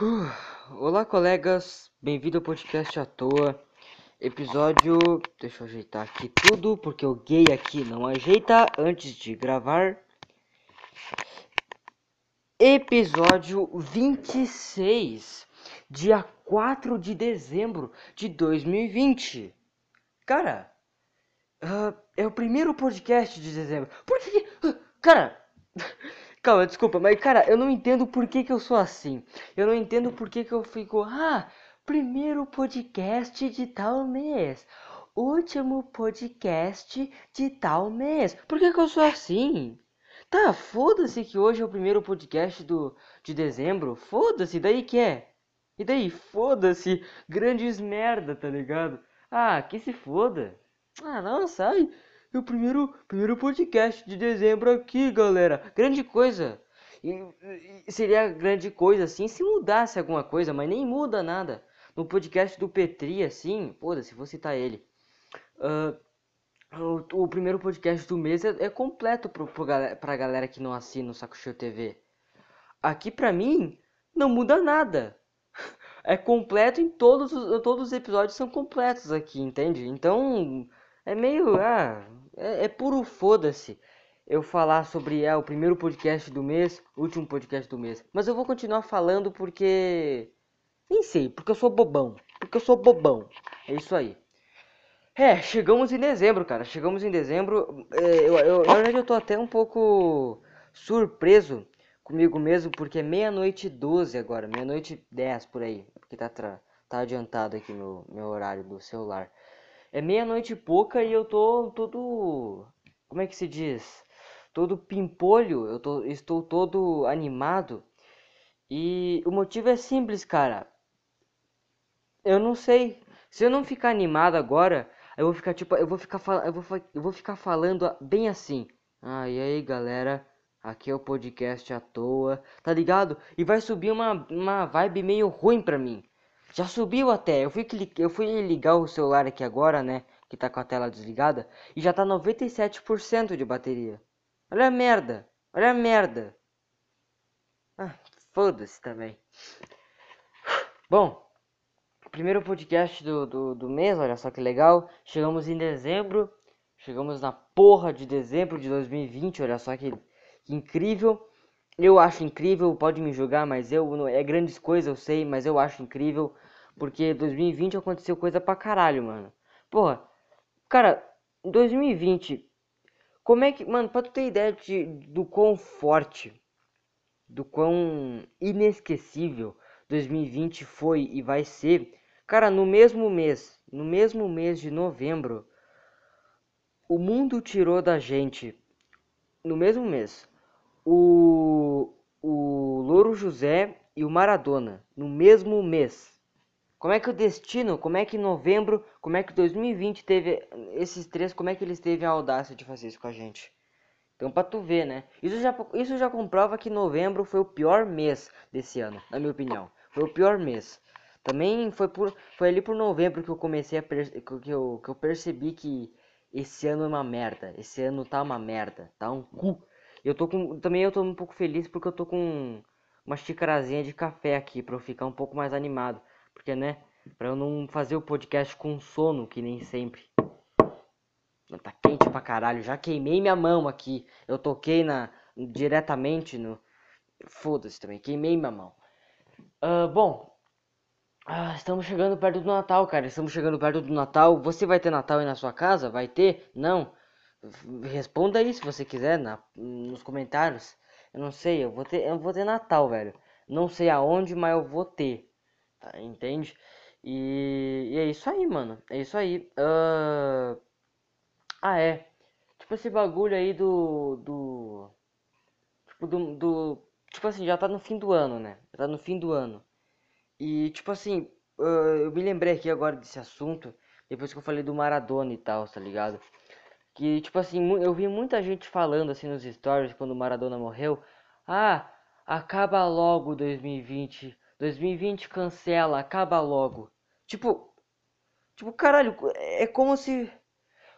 Uh, olá, colegas, bem-vindo ao podcast à toa. Episódio. Deixa eu ajeitar aqui tudo, porque o gay aqui não ajeita antes de gravar. Episódio 26, dia 4 de dezembro de 2020. Cara, uh, é o primeiro podcast de dezembro. Por que. Uh, cara. Calma, desculpa, mas cara, eu não entendo por que, que eu sou assim. Eu não entendo por que, que eu fico. Ah, primeiro podcast de tal mês. Último podcast de tal mês. Por que, que eu sou assim? Tá, foda-se que hoje é o primeiro podcast do, de dezembro. Foda-se, daí que é? E daí, foda-se, grandes merda, tá ligado? Ah, que se foda. Ah, não, sai. É o primeiro, primeiro podcast de dezembro aqui, galera. Grande coisa. E, e seria grande coisa assim se mudasse alguma coisa, mas nem muda nada. No podcast do Petri, assim, foda-se, vou citar ele. Uh, o, o, primeiro podcast do mês é, é completo pro, pro, pra galera que não assina o Saco Show TV. Aqui pra mim, não muda nada. É completo em todos os, todos os episódios são completos aqui, entende? Então, é meio. Ah, é, é puro foda-se eu falar sobre é, o primeiro podcast do mês, último podcast do mês. Mas eu vou continuar falando porque. Nem sei, porque eu sou bobão. Porque eu sou bobão. É isso aí. É, chegamos em dezembro, cara. Chegamos em dezembro. É, eu, eu, na verdade, eu tô até um pouco surpreso comigo mesmo, porque é meia-noite 12 agora. Meia-noite 10 por aí. Porque tá, tá adiantado aqui meu, meu horário do celular. É meia-noite e pouca e eu tô todo. Como é que se diz? Todo pimpolho, eu tô, estou todo animado. E o motivo é simples, cara. Eu não sei. Se eu não ficar animado agora, eu vou ficar tipo, eu vou ficar eu vou, eu vou ficar falando bem assim. Ah, e aí, galera? Aqui é o podcast à toa, tá ligado? E vai subir uma, uma vibe meio ruim pra mim. Já subiu até. Eu fui, eu fui ligar o celular aqui agora, né? Que tá com a tela desligada. E já tá 97% de bateria. Olha a merda. Olha a merda. Ah, foda-se também. Bom, primeiro podcast do, do, do mês, olha só que legal. Chegamos em dezembro. Chegamos na porra de dezembro de 2020, olha só que, que incrível. Eu acho incrível, pode me julgar, mas eu é grandes coisas, eu sei, mas eu acho incrível porque 2020 aconteceu coisa pra caralho, mano. Porra, cara, 2020 como é que, mano, pra tu ter ideia de, do quão forte, do quão inesquecível 2020 foi e vai ser, cara, no mesmo mês, no mesmo mês de novembro, o mundo tirou da gente, no mesmo mês, o, o Louro José e o Maradona no mesmo mês. Como é que o destino, como é que novembro, como é que 2020 teve esses três, como é que eles teve a audácia de fazer isso com a gente? Então pra tu ver, né? Isso já, isso já comprova que novembro foi o pior mês desse ano, na minha opinião. Foi o pior mês. Também foi, por, foi ali por novembro que eu comecei a que eu, que eu percebi que esse ano é uma merda. Esse ano tá uma merda, tá um cu. Eu tô com. Também eu tô um pouco feliz porque eu tô com uma xicarazinha de café aqui para eu ficar um pouco mais animado. Porque, né? Pra eu não fazer o podcast com sono, que nem sempre. Tá quente pra caralho. Já queimei minha mão aqui. Eu toquei na diretamente no. Foda-se também. Queimei minha mão. Uh, bom. Uh, estamos chegando perto do Natal, cara. Estamos chegando perto do Natal. Você vai ter Natal aí na sua casa? Vai ter? Não? Responda aí se você quiser na, nos comentários. Eu não sei, eu vou ter, eu vou ter Natal, velho. Não sei aonde, mas eu vou ter. Tá, entende? E, e, é isso aí, mano. É isso aí. Uh... Ah, é. Tipo esse bagulho aí do. do. Tipo, do, do. Tipo assim, já tá no fim do ano, né? Já tá no fim do ano. E, tipo assim, uh, eu me lembrei aqui agora desse assunto. Depois que eu falei do Maradona e tal, tá ligado? Que, tipo assim, eu vi muita gente falando assim nos stories quando o Maradona morreu. Ah, acaba logo 2020. 2020 cancela, acaba logo. Tipo, tipo, caralho, é como se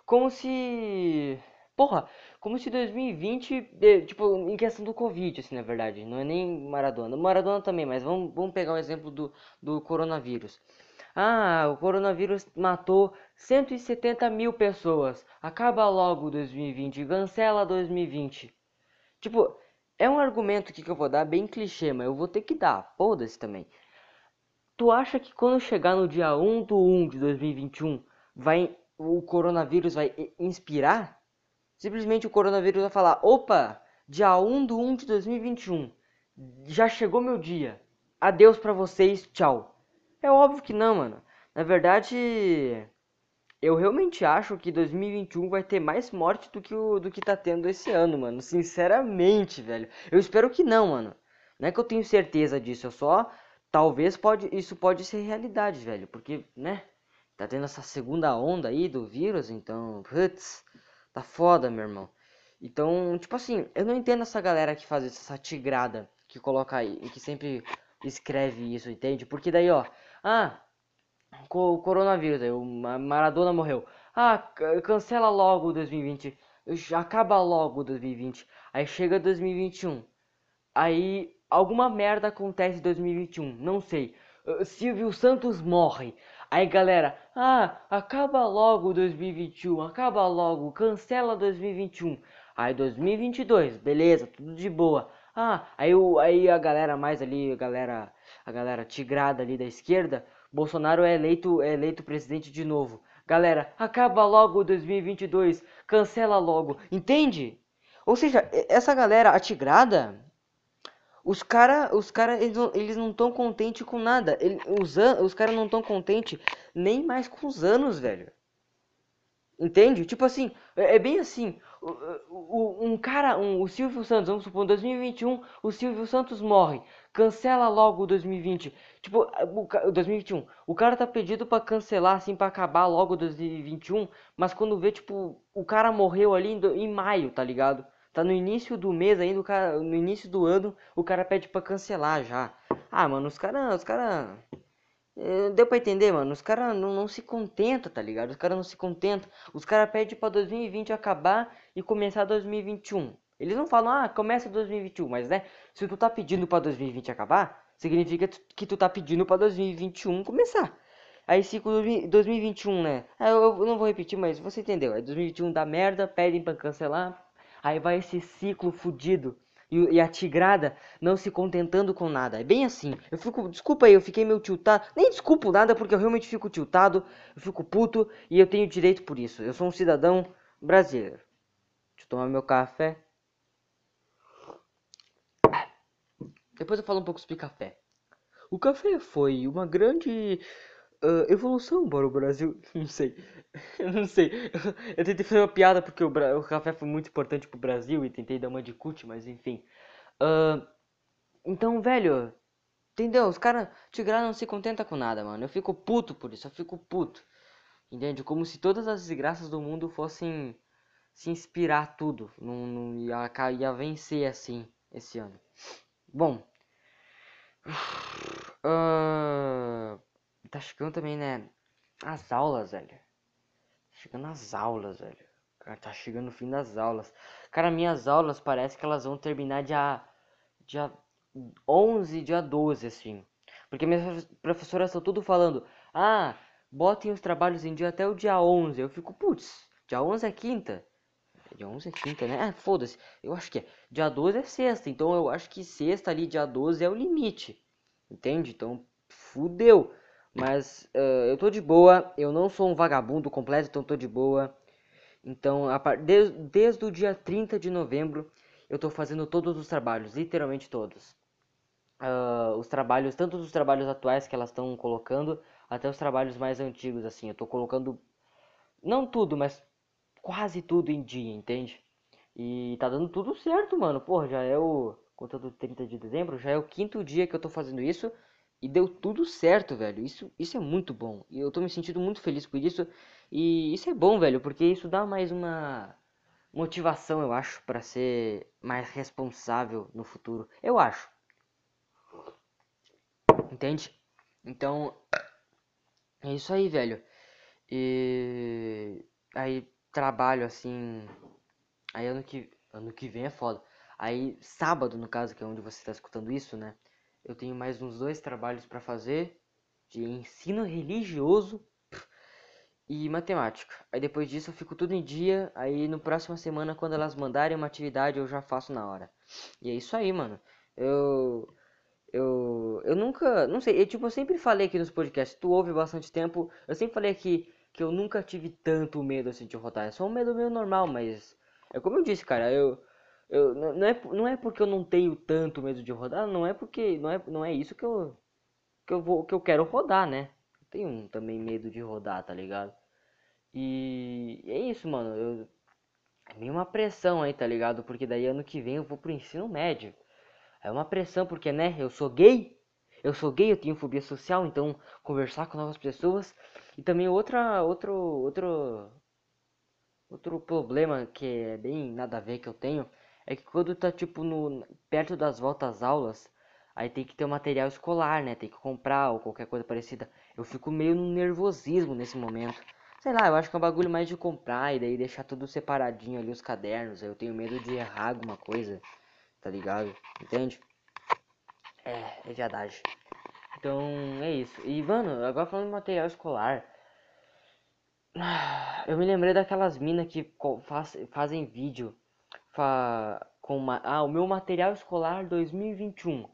como se porra, como se 2020, eh, tipo, em questão do Covid, assim, na verdade, não é nem Maradona. Maradona também, mas vamos, vamos pegar o exemplo do, do coronavírus. Ah, o coronavírus matou 170 mil pessoas. Acaba logo 2020, cancela 2020. Tipo, é um argumento que eu vou dar bem clichê, mas eu vou ter que dar. Foda-se também. Tu acha que quando chegar no dia 1 do 1 de 2021, vai, o coronavírus vai inspirar? Simplesmente o coronavírus vai falar: opa, dia 1 do 1 de 2021, já chegou meu dia. Adeus para vocês, tchau. É óbvio que não, mano. Na verdade, eu realmente acho que 2021 vai ter mais morte do que o do que tá tendo esse ano, mano. Sinceramente, velho. Eu espero que não, mano. Não é que eu tenho certeza disso, eu só talvez pode isso pode ser realidade, velho, porque, né? Tá tendo essa segunda onda aí do vírus, então, putz, tá foda, meu irmão. Então, tipo assim, eu não entendo essa galera que faz essa tigrada, que coloca aí, que sempre escreve isso, entende? Porque daí, ó, ah, o coronavírus, aí, o Maradona morreu. Ah, cancela logo 2020. Acaba logo 2020. Aí chega 2021. Aí alguma merda acontece em 2021, não sei. Uh, Silvio Santos morre. Aí galera, ah, acaba logo 2021, acaba logo, cancela 2021. Aí 2022, beleza, tudo de boa. Ah, aí, o, aí a galera mais ali, a galera, a galera tigrada ali da esquerda, Bolsonaro é eleito, é eleito presidente de novo. Galera, acaba logo 2022, cancela logo, entende? Ou seja, essa galera atigrada, os cara, os cara, eles não, eles não tão contente com nada. Ele, os, os caras não tão contente nem mais com os anos, velho. Entende? Tipo assim, é, é bem assim. Um cara, um, o Silvio Santos, vamos supor, em 2021, o Silvio Santos morre. Cancela logo o 2020. Tipo, o 2021. O cara tá pedido para cancelar, assim, para acabar logo 2021. Mas quando vê, tipo, o cara morreu ali em, em maio, tá ligado? Tá no início do mês ainda, cara, no início do ano, o cara pede para cancelar já. Ah, mano, os caras, os caras deu pra entender, mano? Os caras não, não, se contentam, tá ligado? Os caras não se contentam. Os caras pedem pra 2020 acabar e começar 2021. Eles não falam, ah, começa 2021, mas né? Se tu tá pedindo pra 2020 acabar, significa que tu tá pedindo pra 2021 começar. Aí ciclo 2021, né? Eu, eu não vou repetir, mas você entendeu. É 2021 dá merda, pedem pra cancelar. Aí vai esse ciclo fudido e, e, a tigrada não se contentando com nada. É bem assim. Eu fico, desculpa aí, eu fiquei meio tiltado. Nem desculpo nada porque eu realmente fico tiltado, eu fico puto e eu tenho direito por isso. Eu sou um cidadão brasileiro. Deixa eu tomar meu café. Depois eu falo um pouco sobre café. O café foi uma grande uh, evolução para o Brasil. Não sei. Eu não sei. Eu tentei fazer uma piada porque o, o café foi muito importante pro Brasil e tentei dar uma de cut, mas enfim. Uh, então, velho, entendeu? Os caras, Tigrada não se contenta com nada, mano. Eu fico puto por isso, eu fico puto. Entende? Como se todas as desgraças do mundo fossem se inspirar tudo. Não, não ia, ia vencer assim esse ano. Bom. Uh, tá chegando também, né? As aulas, velho. Chegando as aulas, velho. Tá chegando o fim das aulas. Cara, minhas aulas parece que elas vão terminar dia, dia 11, dia 12, assim. Porque minhas professoras estão tudo falando, ah, botem os trabalhos em dia até o dia 11. Eu fico, putz, dia 11 é quinta. Dia 11 é quinta, né? Ah, foda-se. Eu acho que é. Dia 12 é sexta. Então eu acho que sexta ali, dia 12 é o limite. Entende? Então, fudeu. Mas uh, eu tô de boa, eu não sou um vagabundo completo, então tô de boa. Então, par... desde, desde o dia 30 de novembro, eu tô fazendo todos os trabalhos, literalmente todos. Uh, os trabalhos, tanto os trabalhos atuais que elas estão colocando, até os trabalhos mais antigos, assim. Eu tô colocando, não tudo, mas quase tudo em dia, entende? E tá dando tudo certo, mano. Porra, já é o. Contando 30 de dezembro, já é o quinto dia que eu tô fazendo isso. E deu tudo certo, velho. Isso, isso é muito bom. E eu tô me sentindo muito feliz por isso. E isso é bom, velho, porque isso dá mais uma motivação, eu acho, para ser mais responsável no futuro. Eu acho. Entende? Então, é isso aí, velho. E aí trabalho assim Aí ano que, ano que vem é foda. Aí sábado, no caso, que é onde você está escutando isso, né? Eu tenho mais uns dois trabalhos para fazer de ensino religioso e matemática. Aí depois disso eu fico tudo em dia. Aí no próxima semana, quando elas mandarem uma atividade, eu já faço na hora. E é isso aí, mano. Eu. Eu. Eu nunca. Não sei, eu, tipo, eu sempre falei aqui nos podcasts. Tu ouve bastante tempo. Eu sempre falei aqui que eu nunca tive tanto medo assim de rodar. É só um medo meio normal, mas. É como eu disse, cara. Eu. Eu, não, é, não é porque eu não tenho tanto medo de rodar, não é porque não é, não é isso que eu que eu vou que eu quero rodar, né? Eu tenho também medo de rodar, tá ligado? E é isso, mano. Eu... É meio uma pressão aí, tá ligado? Porque daí ano que vem eu vou pro ensino médio. É uma pressão porque, né? Eu sou gay. Eu sou gay, eu tenho fobia social, então conversar com novas pessoas. E também outra, outro, outro, outro problema que é bem nada a ver que eu tenho é que quando tá tipo no perto das voltas aulas, aí tem que ter um material escolar, né? Tem que comprar ou qualquer coisa parecida. Eu fico meio no nervosismo nesse momento. Sei lá, eu acho que é um bagulho mais de comprar e daí deixar tudo separadinho ali os cadernos. Eu tenho medo de errar alguma coisa, tá ligado? Entende? É, é verdade. Então, é isso. E, mano, agora falando de material escolar. Eu me lembrei daquelas minas que faz, fazem vídeo fa, com uma, ah, o meu material escolar 2021.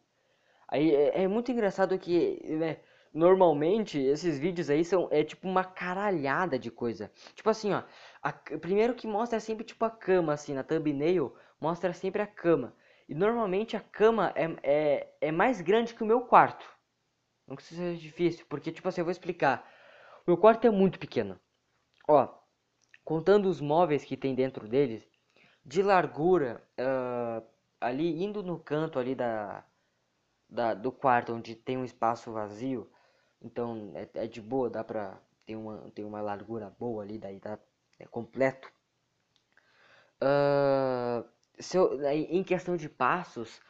Aí é, é muito engraçado que né, Normalmente, esses vídeos aí são é tipo uma caralhada de coisa. Tipo assim, ó. A, primeiro que mostra sempre tipo a cama, assim, na thumbnail, mostra sempre a cama. E normalmente a cama é, é, é mais grande que o meu quarto. Não que isso seja difícil, porque tipo assim, eu vou explicar. O meu quarto é muito pequeno. Ó, contando os móveis que tem dentro deles, de largura, uh, ali indo no canto ali da, da, do quarto onde tem um espaço vazio, então é, é de boa, dá pra ter uma, ter uma largura boa ali, daí tá é completo. Uh, em questão de passos,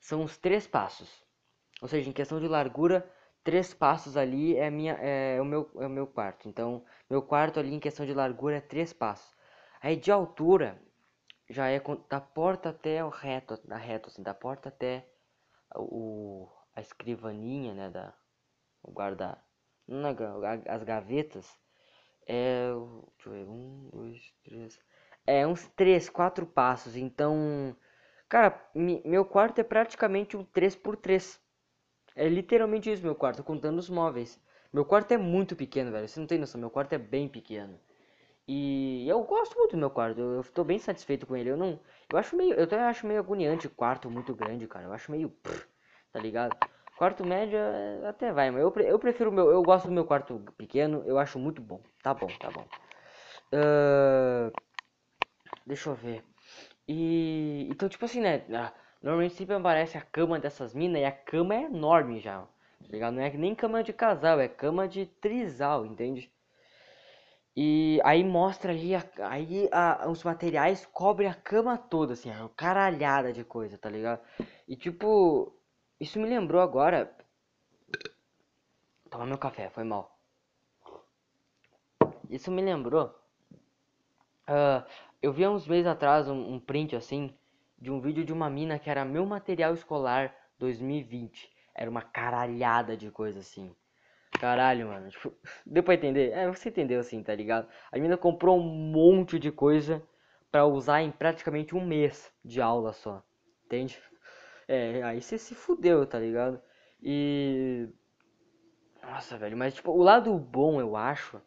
são os três passos. Ou seja, em questão de largura, três passos ali é, minha, é, o, meu, é o meu quarto. Então, meu quarto ali em questão de largura é três passos. Aí de altura, já é da porta até o reto, da reto, assim, da porta até o, a escrivaninha, né, da, o guarda na, as gavetas é deixa eu ver, um, dois, três é uns três, quatro passos então cara meu quarto é praticamente um 3 por 3 é literalmente isso meu quarto contando os móveis. Meu quarto é muito pequeno velho você não tem noção meu quarto é bem pequeno e eu gosto muito do meu quarto eu, estou bem satisfeito com ele eu não eu acho meio eu até acho meio agoniante quarto muito grande cara eu acho meio tá ligado Quarto médio é, até vai, mas eu, eu prefiro meu. Eu gosto do meu quarto pequeno, eu acho muito bom. Tá bom, tá bom. Uh, deixa eu ver. E. Então, tipo assim, né? Normalmente sempre aparece a cama dessas minas e a cama é enorme já. Tá ligado? Não é nem cama de casal, é cama de trisal, entende? E aí mostra ali, a, aí a, os materiais cobrem a cama toda, assim, a caralhada de coisa, tá ligado? E tipo, isso me lembrou agora. Toma meu café, foi mal. Isso me lembrou. Uh, eu vi há uns meses atrás um, um print assim de um vídeo de uma mina que era meu material escolar 2020. Era uma caralhada de coisa assim. Caralho, mano. Tipo, deu pra entender? É, você entendeu assim, tá ligado? A mina comprou um monte de coisa para usar em praticamente um mês de aula só. Entende? É, aí você se fudeu, tá ligado? E. Nossa, velho, mas tipo, o lado bom, eu acho,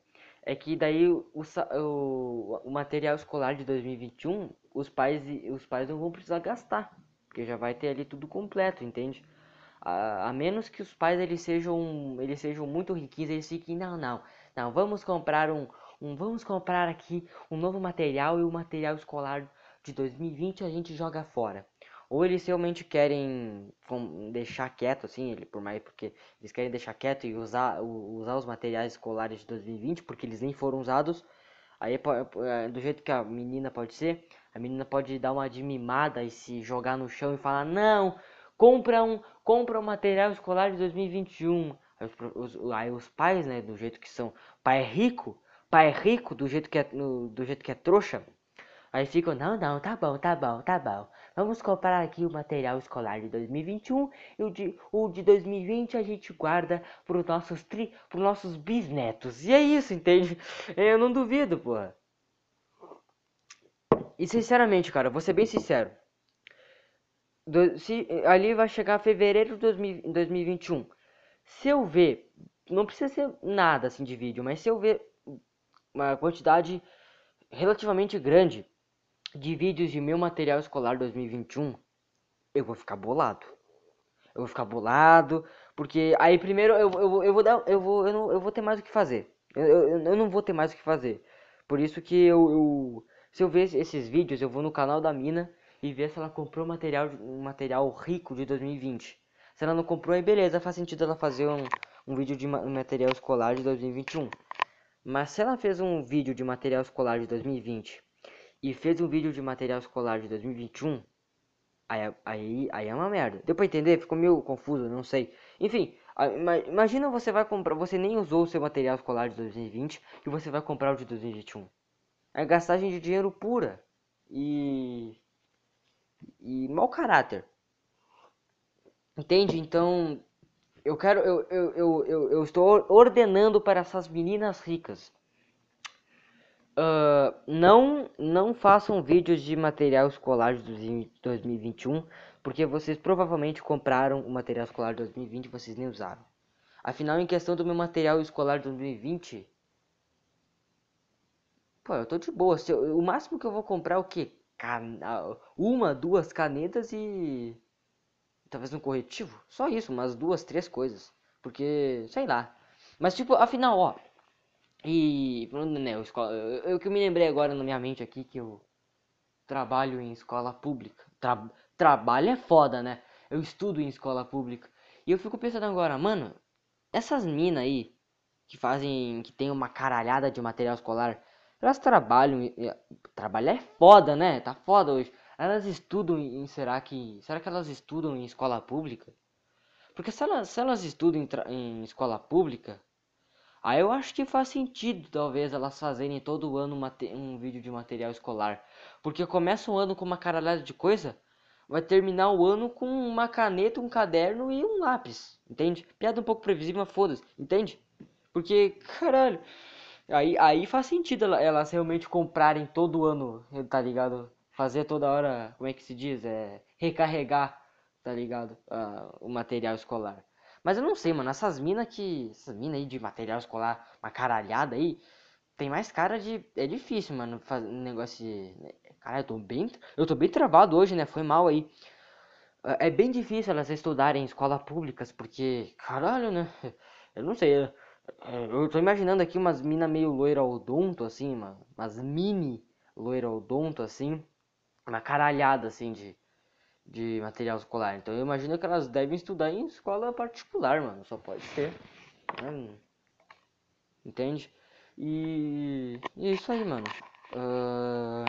é que daí o, o, o material escolar de 2021, os pais, os pais não vão precisar gastar, porque já vai ter ali tudo completo, entende? A, a menos que os pais eles sejam, eles sejam muito riquinhos, eles fiquem, não, não, não, vamos comprar um, um, vamos comprar aqui um novo material e o material escolar de 2020 a gente joga fora ou eles realmente querem deixar quieto assim, ele por mais porque eles querem deixar quieto e usar usar os materiais escolares de 2020 porque eles nem foram usados. Aí é, do jeito que a menina pode ser, a menina pode dar uma de mimada e se jogar no chão e falar: "Não, compra um, compra um material escolar de 2021". Aí os, os, aí os pais, né, do jeito que são, pai é rico, pai é rico do jeito que é, no, do jeito que é trouxa, Aí ficam, não, não, tá bom, tá bom, tá bom. Vamos comprar aqui o material escolar de 2021 e o de, o de 2020 a gente guarda pros nossos, tri, pros nossos bisnetos. E é isso, entende? Eu não duvido, porra. E sinceramente, cara, vou ser bem sincero. Do, se, ali vai chegar fevereiro de 2000, 2021. Se eu ver, não precisa ser nada assim de vídeo, mas se eu ver uma quantidade relativamente grande de vídeos de meu material escolar 2021, eu vou ficar bolado. Eu vou ficar bolado, porque aí primeiro eu, eu, eu vou dar, eu vou, eu, não, eu vou ter mais o que fazer. Eu, eu, eu não vou ter mais o que fazer. Por isso que eu, eu se eu ver esses vídeos, eu vou no canal da mina e ver se ela comprou material, um material rico de 2020. Se ela não comprou, aí beleza, faz sentido ela fazer um, um vídeo de material escolar de 2021. Mas se ela fez um vídeo de material escolar de 2020 e fez um vídeo de material escolar de 2021, aí, aí, aí é uma merda. Deu pra entender? Ficou meio confuso, não sei. Enfim, imagina você vai comprar, você nem usou o seu material escolar de 2020 e você vai comprar o de 2021. É gastagem de dinheiro pura e e mau caráter. Entende? Então, eu quero eu, eu, eu, eu, eu estou ordenando para essas meninas ricas Uh, não, não façam vídeos de material escolar de 2021, porque vocês provavelmente compraram o material escolar de 2020 e vocês nem usaram. Afinal, em questão do meu material escolar de 2020, pô, eu tô de boa. Eu, o máximo que eu vou comprar é o quê? Can... Uma, duas canetas e talvez um corretivo. Só isso, umas duas, três coisas. Porque, sei lá. Mas tipo, afinal, ó, e, né, escola, eu, que me lembrei agora na minha mente aqui que eu trabalho em escola pública. Tra, trabalho é foda, né? Eu estudo em escola pública. E eu fico pensando agora, mano, essas minas aí que fazem, que tem uma caralhada de material escolar, elas trabalham, trabalhar é foda, né? Tá foda hoje. Elas estudam em, será que, será que elas estudam em escola pública? Porque se elas, se elas estudam em, em escola pública, Aí eu acho que faz sentido, talvez, elas fazerem todo ano um vídeo de material escolar. Porque começa o ano com uma caralhada de coisa, vai terminar o ano com uma caneta, um caderno e um lápis. Entende? Piada um pouco previsível, mas foda-se. Entende? Porque, caralho. Aí, aí faz sentido elas realmente comprarem todo ano, tá ligado? Fazer toda hora, como é que se diz? É, recarregar, tá ligado? Uh, o material escolar. Mas eu não sei, mano. Essas minas que. Essas minas aí de material escolar, uma caralhada aí. Tem mais cara de. É difícil, mano. Fazer negócio de. Cara, eu tô bem. Eu tô bem travado hoje, né? Foi mal aí. É, é bem difícil elas estudarem em escolas públicas, porque. Caralho, né? Eu não sei. Eu tô imaginando aqui umas minas meio loira odonto, assim, mano. Umas mini loira odonto, assim. Uma caralhada, assim, de de material escolar. Então eu imagino que elas devem estudar em escola particular, mano. Só pode ser. Né? Entende? E... e, é isso aí, mano. Uh...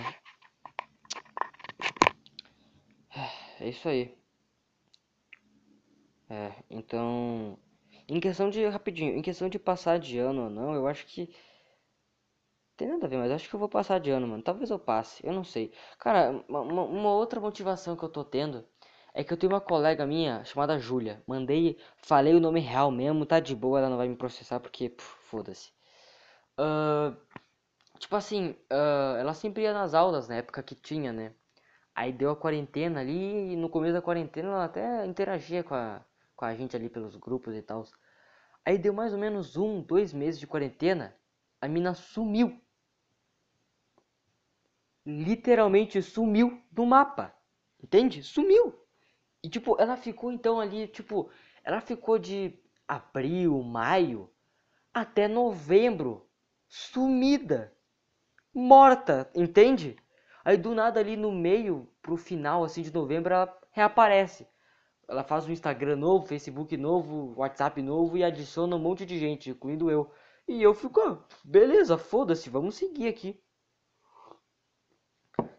É isso aí. É, então. Em questão de. Rapidinho, em questão de passar de ano ou não, eu acho que tem nada a ver, mas acho que eu vou passar de ano, mano. Talvez eu passe, eu não sei. Cara, uma, uma outra motivação que eu tô tendo é que eu tenho uma colega minha chamada Júlia. Mandei, falei o nome real mesmo, tá de boa, ela não vai me processar porque, foda-se. Uh, tipo assim, uh, ela sempre ia nas aulas na época que tinha, né? Aí deu a quarentena ali e no começo da quarentena ela até interagia com a, com a gente ali pelos grupos e tal. Aí deu mais ou menos um, dois meses de quarentena, a mina sumiu literalmente sumiu do mapa. Entende? Sumiu. E tipo, ela ficou então ali, tipo, ela ficou de abril, maio até novembro sumida, morta, entende? Aí do nada ali no meio pro final assim de novembro ela reaparece. Ela faz um Instagram novo, Facebook novo, WhatsApp novo e adiciona um monte de gente, incluindo eu. E eu fico, ah, beleza, foda-se, vamos seguir aqui.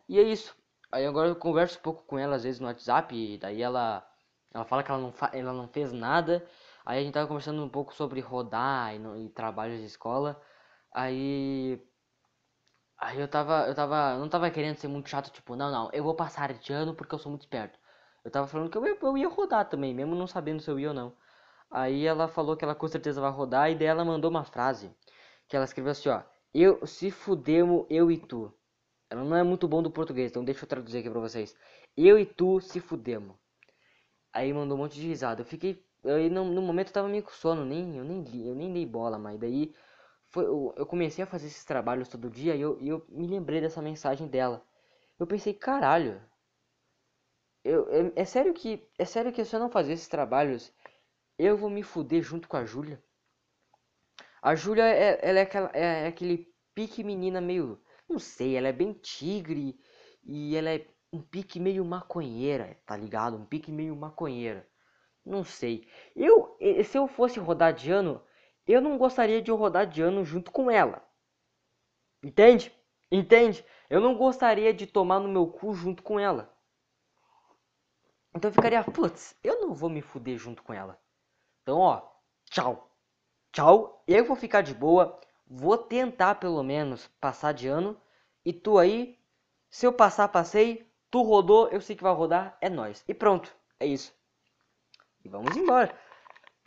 E é isso. Aí agora eu converso um pouco com ela às vezes no WhatsApp, e daí ela ela fala que ela não, ela não fez nada. Aí a gente tava conversando um pouco sobre rodar e, no, e trabalhos de escola. Aí Aí eu tava, eu tava, não tava querendo ser muito chato, tipo, não, não, eu vou passar de ano porque eu sou muito esperto. Eu tava falando que eu, eu ia rodar também, mesmo não sabendo se eu ia ou não. Aí ela falou que ela com certeza vai rodar e daí ela mandou uma frase que ela escreveu assim, ó: "Eu se fudemos eu e tu". Ela não é muito bom do português, então deixa eu traduzir aqui pra vocês. Eu e tu se fudemos. Aí mandou um monte de risada. Eu fiquei aí no, no momento eu tava meio com sono, nem eu nem li, eu nem dei bola, mas daí foi eu, eu comecei a fazer esses trabalhos todo dia e eu, eu me lembrei dessa mensagem dela. Eu pensei, caralho, eu, é, é, sério que é sério que se eu não fazer esses trabalhos, eu vou me fuder junto com a Júlia. A Júlia é, ela é, aquela, é, é aquele pique menina meio, não sei, ela é bem tigre e ela é um pique meio maconheira, tá ligado? Um pique meio maconheira. Não sei. Eu, se eu fosse rodar de ano, eu não gostaria de rodar de ano junto com ela. Entende? Entende? Eu não gostaria de tomar no meu cu junto com ela. Então eu ficaria, putz, eu não vou me fuder junto com ela. Então, ó, tchau. Tchau, eu vou ficar de boa. Vou tentar pelo menos passar de ano. E tu aí, se eu passar, passei. Tu rodou, eu sei que vai rodar, é nós. E pronto, é isso. E vamos embora.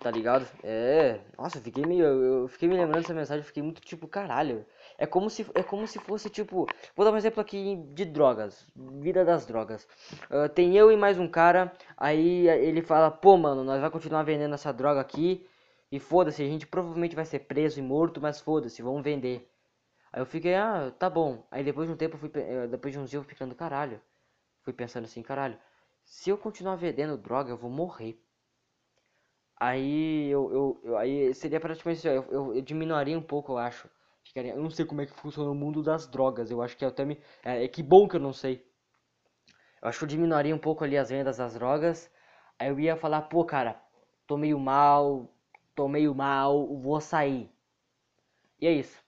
Tá ligado? É. Nossa, eu fiquei meio. Eu fiquei me lembrando dessa mensagem, fiquei muito tipo, caralho. É como se, é como se fosse tipo. Vou dar um exemplo aqui de drogas. Vida das drogas. Uh, tem eu e mais um cara. Aí ele fala: pô, mano, nós vamos continuar vendendo essa droga aqui. E foda-se, a gente provavelmente vai ser preso e morto, mas foda-se, vamos vender. Aí eu fiquei: ah, tá bom. Aí depois de um tempo, eu fui, eh, depois de uns dias, eu fui ficando: caralho. Fui pensando assim: caralho, se eu continuar vendendo droga, eu vou morrer. Aí eu, eu, eu aí seria praticamente assim, eu, eu, eu diminuiria um pouco, eu acho Ficaria, eu não sei como é que funciona o mundo das drogas. Eu acho que até me. É, é que bom que eu não sei. Eu acho que eu diminuiria um pouco ali as vendas das drogas. Aí eu ia falar, pô, cara, tô meio mal, tô meio mal, vou sair. E é isso.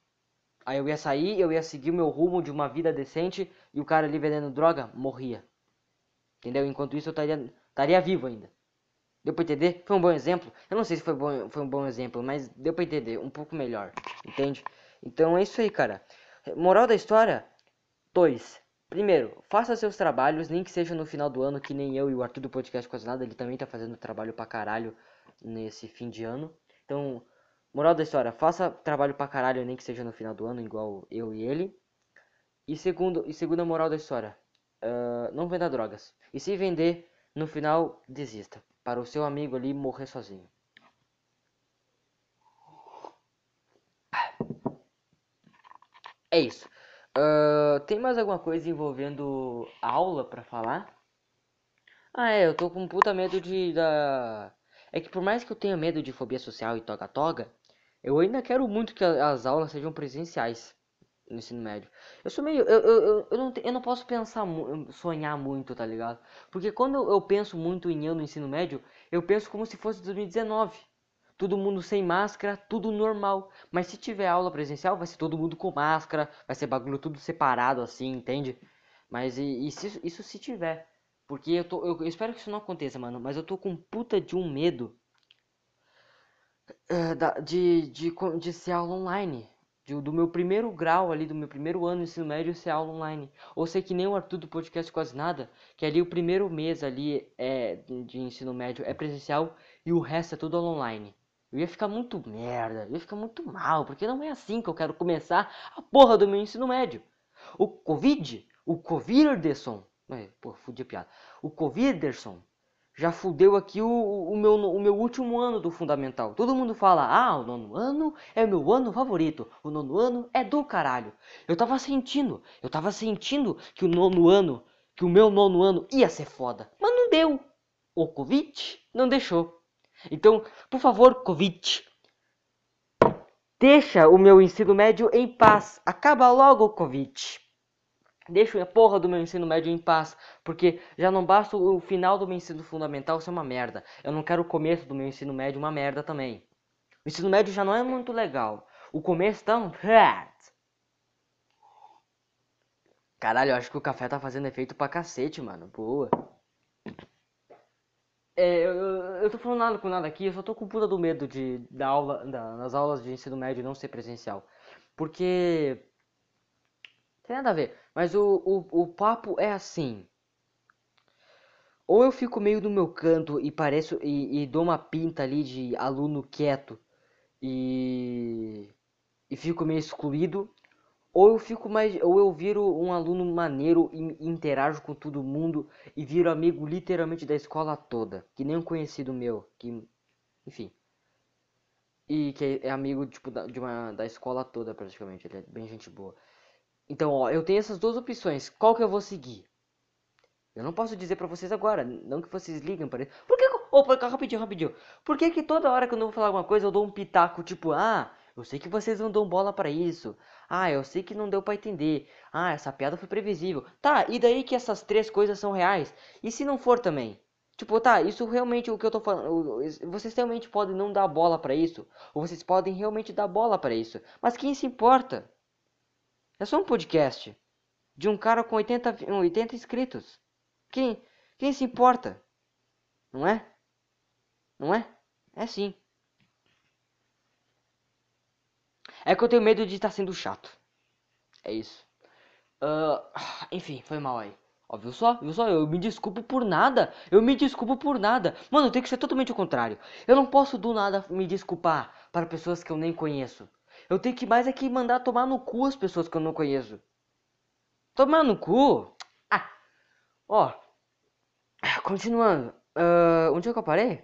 Aí eu ia sair, eu ia seguir o meu rumo de uma vida decente e o cara ali vendendo droga morria. Entendeu? Enquanto isso eu estaria vivo ainda. Deu pra entender? Foi um bom exemplo? Eu não sei se foi, bom, foi um bom exemplo, mas deu pra entender um pouco melhor. Entende? Então é isso aí, cara. Moral da história: 2. Primeiro, faça seus trabalhos, nem que seja no final do ano, que nem eu e o Arthur do Podcast Quase Nada, ele também tá fazendo trabalho pra caralho nesse fim de ano. Então, moral da história, faça trabalho pra caralho, nem que seja no final do ano, igual eu e ele. E segundo, e segunda moral da história, uh, não venda drogas. E se vender, no final, desista. Para o seu amigo ali morrer sozinho. É isso. Uh, tem mais alguma coisa envolvendo aula para falar? Ah, é, eu tô com puta medo de da. É que por mais que eu tenha medo de fobia social e toga-toga, eu ainda quero muito que as aulas sejam presenciais no ensino médio. Eu sou meio. Eu, eu, eu, eu, não, eu não posso pensar, sonhar muito, tá ligado? Porque quando eu penso muito em ano ensino médio, eu penso como se fosse 2019 todo mundo sem máscara, tudo normal. Mas se tiver aula presencial, vai ser todo mundo com máscara, vai ser bagulho tudo separado assim, entende? Mas e, e se, isso se tiver. Porque eu, tô, eu, eu, espero que isso não aconteça, mano. Mas eu tô com puta de um medo uh, de, de, de, de ser aula online. Do meu primeiro grau ali, do meu primeiro ano de ensino médio ser aula online. Ou sei que nem o Arthur do podcast quase nada, que ali o primeiro mês ali é de ensino médio é presencial e o resto é tudo online. Eu ia ficar muito merda, eu ia ficar muito mal, porque não é assim que eu quero começar a porra do meu ensino médio. O Covid, o Coviderson, pô, fudi a piada. O Coviderson já fudeu aqui o, o, meu, o meu último ano do fundamental. Todo mundo fala, ah, o nono ano é o meu ano favorito. O nono ano é do caralho. Eu tava sentindo, eu tava sentindo que o nono ano, que o meu nono ano ia ser foda. Mas não deu. O Covid não deixou. Então, por favor, Covid, deixa o meu ensino médio em paz. Acaba logo o Covid. Deixa a porra do meu ensino médio em paz, porque já não basta o final do meu ensino fundamental ser uma merda. Eu não quero o começo do meu ensino médio uma merda também. O ensino médio já não é muito legal. O começo tá um... Caralho, eu acho que o café tá fazendo efeito pra cacete, mano. Boa. É, eu, eu tô falando nada com nada aqui, eu só tô com puta do medo de da aula, da, nas aulas de ensino médio não ser presencial. Porque Tem nada a ver. Mas o, o, o papo é assim. Ou eu fico meio no meu canto e pareço e, e dou uma pinta ali de aluno quieto e, e fico meio excluído, ou eu fico mais ou eu viro um aluno maneiro e interajo com todo mundo e viro amigo literalmente da escola toda, que nem um conhecido meu, que enfim. E que é amigo tipo da, de uma da escola toda praticamente, ele é bem gente boa. Então, ó, eu tenho essas duas opções. Qual que eu vou seguir? Eu não posso dizer pra vocês agora, não que vocês liguem para isso. Por que. Opa, rapidinho, rapidinho. Por que que toda hora que eu não vou falar alguma coisa eu dou um pitaco tipo, ah, eu sei que vocês não dão bola para isso. Ah, eu sei que não deu para entender. Ah, essa piada foi previsível. Tá, e daí que essas três coisas são reais? E se não for também? Tipo, tá, isso realmente o que eu tô falando. Vocês realmente podem não dar bola para isso. Ou vocês podem realmente dar bola para isso. Mas quem se importa? É só um podcast. De um cara com 80, 80 inscritos. Quem, quem se importa? Não é? Não é? É sim. É que eu tenho medo de estar sendo chato. É isso. Uh, enfim, foi mal aí. Ó, viu só? Viu só? Eu me desculpo por nada. Eu me desculpo por nada. Mano, tem que ser totalmente o contrário. Eu não posso do nada me desculpar para pessoas que eu nem conheço. Eu tenho que mais é que mandar tomar no cu as pessoas que eu não conheço. Tomar no cu? Ah, ó, Continuando, uh, onde é que eu parei?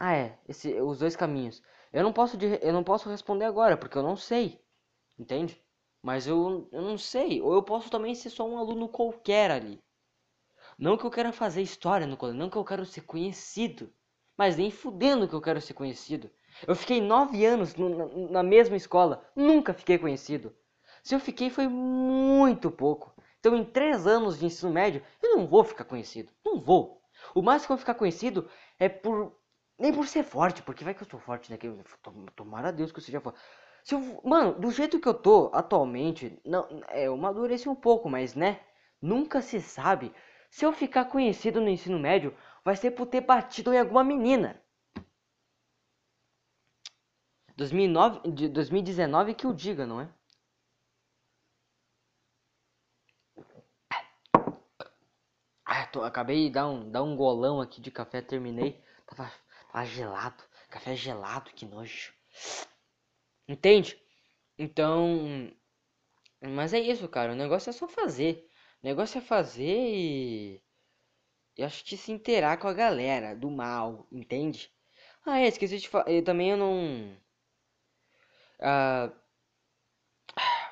Ah, é, esse, os dois caminhos. Eu não posso, eu não posso responder agora, porque eu não sei, entende? Mas eu, eu não sei, ou eu posso também ser só um aluno qualquer ali. Não que eu quero fazer história no colégio, não que eu quero ser conhecido, mas nem fudendo que eu quero ser conhecido. Eu fiquei nove anos no, na, mesma escola, nunca fiquei conhecido. Se eu fiquei foi muito pouco. Então, em três anos de ensino médio, eu não vou ficar conhecido. Não vou. O mais que eu vou ficar conhecido é por. Nem por ser forte, porque vai que eu sou forte, né? Tomara Deus que eu seja forte. Se eu, mano, do jeito que eu tô atualmente, não, é, eu amadureci um pouco, mas né? Nunca se sabe. Se eu ficar conhecido no ensino médio, vai ser por ter batido em alguma menina. 2009, de 2019 que eu diga, não é? tô, acabei de dar um, dar um golão aqui de café, terminei. Tava, tava gelado. Café gelado, que nojo. Entende? Então. Mas é isso, cara. O negócio é só fazer. O negócio é fazer e. E acho que se interar com a galera do mal, entende? Ah, é, esqueci de falar. Também eu não. Ah,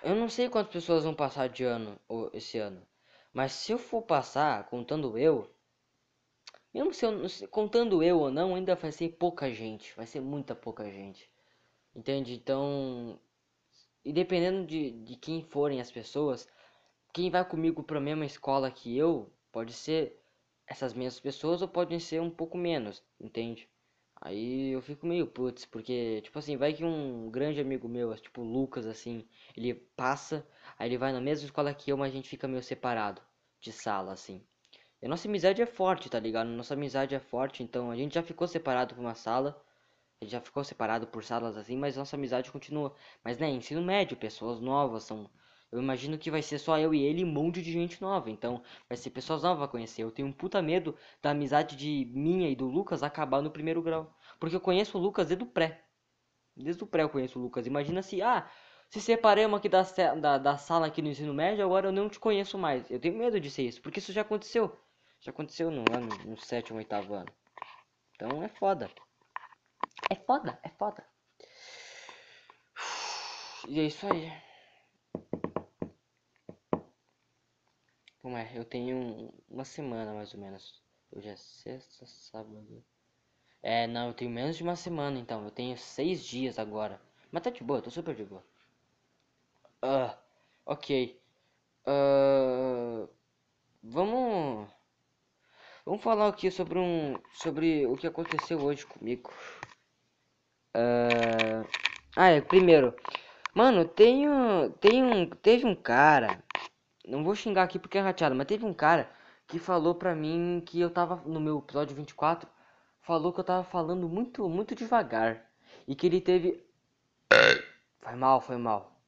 eu não sei quantas pessoas vão passar de ano esse ano. Mas se eu for passar, contando eu, mesmo se eu, contando eu ou não, ainda vai ser pouca gente, vai ser muita pouca gente. Entende? Então, e dependendo de, de quem forem as pessoas, quem vai comigo para a mesma escola que eu, pode ser essas mesmas pessoas ou podem ser um pouco menos, entende? Aí eu fico meio putz, porque, tipo assim, vai que um grande amigo meu, tipo Lucas, assim, ele passa, aí ele vai na mesma escola que eu, mas a gente fica meio separado de sala, assim. E a nossa amizade é forte, tá ligado? Nossa amizade é forte, então a gente já ficou separado por uma sala. A gente já ficou separado por salas assim, mas nossa amizade continua. Mas né, ensino médio, pessoas novas são. Eu imagino que vai ser só eu e ele e um monte de gente nova. Então vai ser pessoas novas a conhecer. Eu tenho um puta medo da amizade de minha e do Lucas acabar no primeiro grau. Porque eu conheço o Lucas desde o pré. Desde o pré eu conheço o Lucas. Imagina se, ah, se separamos aqui da, da, da sala aqui no ensino médio, agora eu não te conheço mais. Eu tenho medo de ser isso, porque isso já aconteceu. Já aconteceu no ano, no sétimo, oitavo ano. Então é foda. É foda, é foda. E é isso aí. Como é? Eu tenho uma semana mais ou menos. Hoje é sexta, sábado. É, não, eu tenho menos de uma semana então. Eu tenho seis dias agora. Mas tá de boa, tô super de boa. Uh, ok. Uh, vamos. Vamos falar aqui sobre um. Sobre o que aconteceu hoje comigo. Uh, ah, é, primeiro. Mano, um, tem um. Teve um cara. Não vou xingar aqui porque é rateado, mas teve um cara que falou pra mim que eu tava no meu episódio 24. Falou que eu tava falando muito, muito devagar. E que ele teve. Foi mal, foi mal.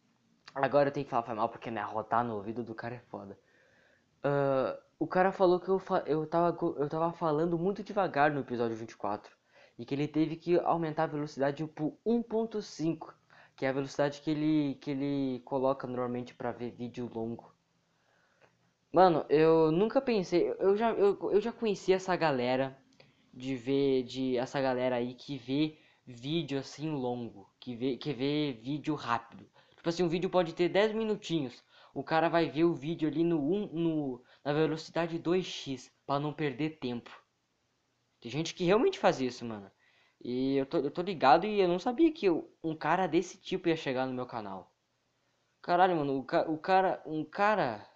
Agora eu tenho que falar foi mal porque me arrotar no ouvido do cara é foda. Uh, o cara falou que eu, fa eu, tava, eu tava falando muito devagar no episódio 24. E que ele teve que aumentar a velocidade por 1.5. Que é a velocidade que ele, que ele coloca normalmente para ver vídeo longo. Mano, eu nunca pensei. Eu já, eu, eu já conheci essa galera de ver. De, essa galera aí que vê vídeo assim longo. Que vê, que vê vídeo rápido. Tipo assim, um vídeo pode ter 10 minutinhos. O cara vai ver o vídeo ali no, 1, no na velocidade 2x para não perder tempo. Tem gente que realmente faz isso, mano. E eu tô, eu tô ligado e eu não sabia que eu, um cara desse tipo ia chegar no meu canal. Caralho, mano, o, o cara, um cara,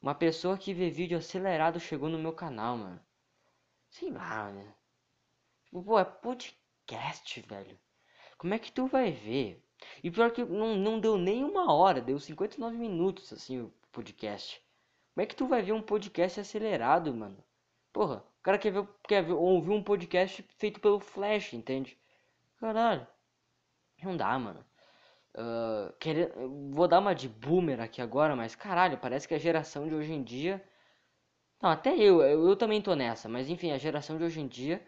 uma pessoa que vê vídeo acelerado chegou no meu canal, mano. Sei lá, né? Tipo, pô, é podcast, velho. Como é que tu vai ver? E pior que não, não deu nem uma hora, deu 59 minutos, assim, o podcast. Como é que tu vai ver um podcast acelerado, mano? Porra, o cara quer ver, quer ver, ouvir um podcast feito pelo Flash, entende? Caralho. Não dá, mano. Uh, querer, vou dar uma de boomer aqui agora, mas caralho, parece que a geração de hoje em dia. Não, até eu, eu, eu também tô nessa, mas enfim, a geração de hoje em dia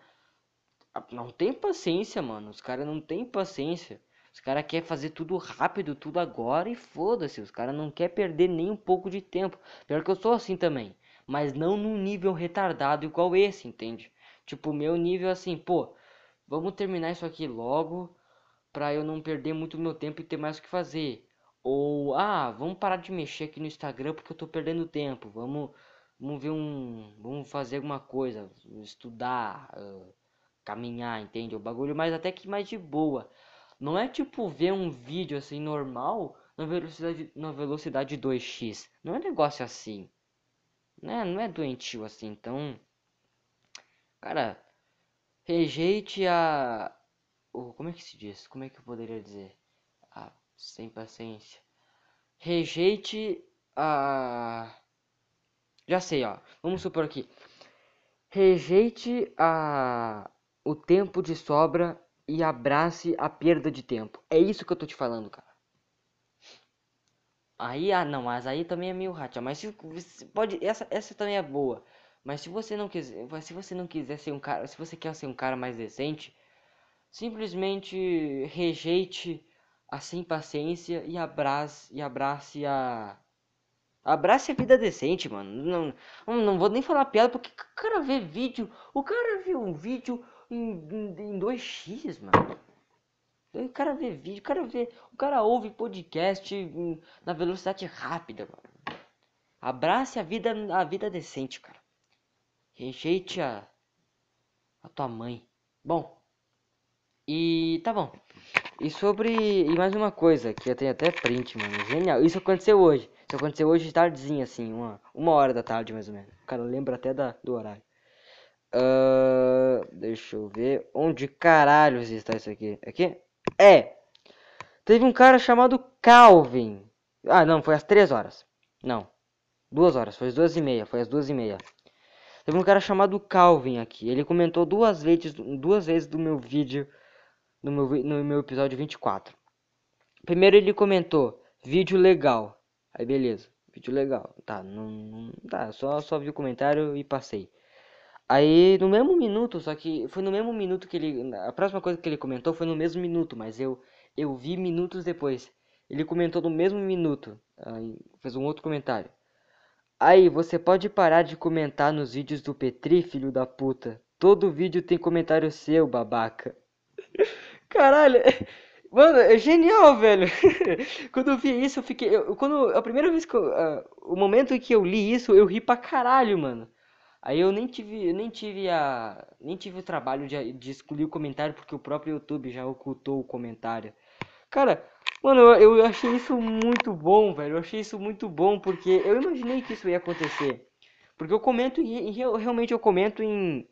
não tem paciência, mano. Os caras não tem paciência. Os caras querem fazer tudo rápido, tudo agora e foda-se. Os caras não querem perder nem um pouco de tempo. Pior que eu sou assim também. Mas não num nível retardado igual esse, entende? Tipo, meu nível assim, pô, vamos terminar isso aqui logo pra eu não perder muito meu tempo e ter mais o que fazer. Ou, ah, vamos parar de mexer aqui no Instagram porque eu tô perdendo tempo. Vamos, vamos ver um. Vamos fazer alguma coisa. Estudar, uh, caminhar, entende? O bagulho mais até que mais de boa. Não é tipo ver um vídeo assim normal na velocidade, na velocidade 2x. Não é negócio assim. Né? Não é doentio assim. Então, cara, rejeite a. Oh, como é que se diz? Como é que eu poderia dizer? Ah, sem paciência. Rejeite a. Já sei, ó. Vamos supor aqui. Rejeite a o tempo de sobra e abrace a perda de tempo. É isso que eu tô te falando, cara. Aí, ah, não, mas aí também é meio racha. Mas se pode, essa, essa também é boa. Mas se você não quiser, se você não quiser ser um cara, se você quer ser um cara mais decente, simplesmente rejeite a sem paciência e abrace e abrace a abrace a vida decente, mano. Não, não, vou nem falar piada porque o cara vê vídeo, o cara viu um vídeo em, em, em 2x, mano. O cara vê vídeo, o cara vê. O cara ouve podcast em, na velocidade rápida, mano. Abrace a vida, a vida decente, cara. Rejeite a, a tua mãe. Bom. E tá bom. E sobre. E mais uma coisa, que eu tenho até print, mano. Genial. Isso aconteceu hoje. Isso aconteceu hoje tardezinha, assim, uma, uma hora da tarde mais ou menos. O cara lembra até da, do horário. Uh, deixa eu ver. Onde caralho está isso aqui? Aqui? É. Teve um cara chamado Calvin. Ah, não, foi às 3 horas. Não. Duas horas, foi às duas e meia. Foi às duas e meia. Teve um cara chamado Calvin aqui. Ele comentou duas vezes, duas vezes do meu vídeo. No meu, no meu episódio 24. Primeiro ele comentou. Vídeo legal. Aí beleza. Vídeo legal. Tá, não, não tá. Só, só vi o comentário e passei. Aí no mesmo minuto, só que foi no mesmo minuto que ele. A próxima coisa que ele comentou foi no mesmo minuto, mas eu, eu vi minutos depois. Ele comentou no mesmo minuto. Aí fez um outro comentário. Aí, você pode parar de comentar nos vídeos do Petri, filho da puta. Todo vídeo tem comentário seu, babaca. Caralho, mano, é genial, velho. quando eu vi isso, eu fiquei. Eu, quando, a primeira vez que eu, uh, O momento em que eu li isso, eu ri pra caralho, mano. Aí eu nem tive, eu nem tive a, nem tive o trabalho de, de excluir o comentário porque o próprio YouTube já ocultou o comentário. Cara, mano, eu, eu achei isso muito bom, velho. Eu achei isso muito bom porque eu imaginei que isso ia acontecer. Porque eu comento e realmente eu comento em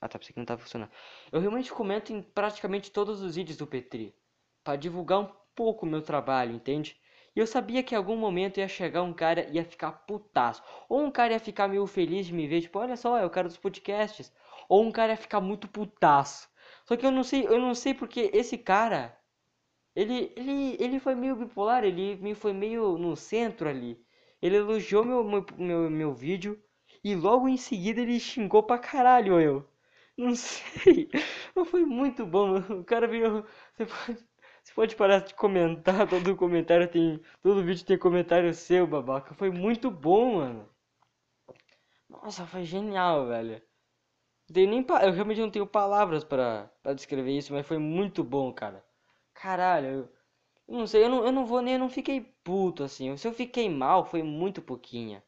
Ah, tá, pensei que não tava funcionando. Eu realmente comento em praticamente todos os vídeos do Petri para divulgar um pouco o meu trabalho, entende? E eu sabia que em algum momento ia chegar um cara e ia ficar putaço. Ou um cara ia ficar meio feliz de me ver, tipo, olha só, é o cara dos podcasts. Ou um cara ia ficar muito putaço. Só que eu não sei, eu não sei porque esse cara Ele, ele, ele foi meio bipolar, ele me foi meio no centro ali. Ele elogiou meu, meu, meu, meu vídeo e logo em seguida ele xingou pra caralho eu. Não sei. Mas foi muito bom. O cara veio. Você pode, você pode parar de comentar. Todo comentário tem. Todo vídeo tem comentário seu, babaca. Foi muito bom, mano. Nossa, foi genial, velho. Nem pa... Eu realmente não tenho palavras para descrever isso, mas foi muito bom, cara. Caralho, eu, eu não sei, eu não, eu não vou nem, eu não fiquei puto assim. Se eu fiquei mal, foi muito pouquinha.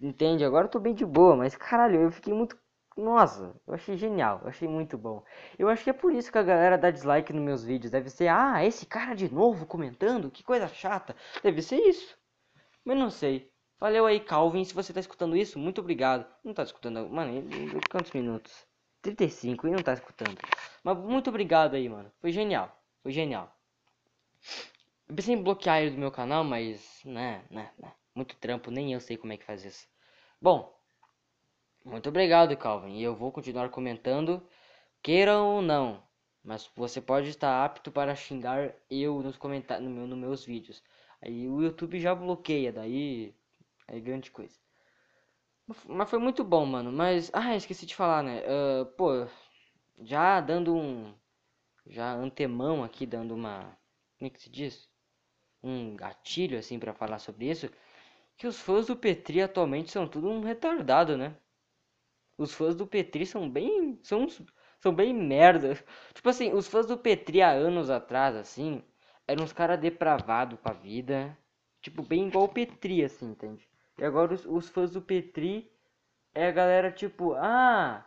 Entende? Agora eu tô bem de boa, mas caralho, eu fiquei muito. Nossa, eu achei genial, eu achei muito bom. Eu acho que é por isso que a galera dá dislike nos meus vídeos. Deve ser, ah, esse cara de novo comentando, que coisa chata. Deve ser isso. Mas não sei. Valeu aí, Calvin. Se você tá escutando isso, muito obrigado. Não tá escutando, mano, quantos minutos? 35 e não tá escutando. Mas muito obrigado aí, mano. Foi genial. Foi genial. Eu pensei em bloquear ele do meu canal, mas, né, né, né. Muito trampo, nem eu sei como é que faz isso. Bom, muito obrigado, Calvin. E eu vou continuar comentando, queiram ou não. Mas você pode estar apto para xingar eu nos comentários, no meu, nos meus vídeos. Aí o YouTube já bloqueia, daí é grande coisa. Mas foi muito bom, mano. Mas, ah, esqueci de falar, né? Uh, pô, já dando um. Já antemão aqui, dando uma. Como é que se diz? Um gatilho, assim, para falar sobre isso. Que os fãs do Petri atualmente são tudo um retardado, né? Os fãs do Petri são bem. São, são bem merda. Tipo assim, os fãs do Petri há anos atrás, assim. Eram uns caras depravados com a vida. Tipo, bem igual o Petri, assim, entende? E agora os, os fãs do Petri é a galera tipo, ah,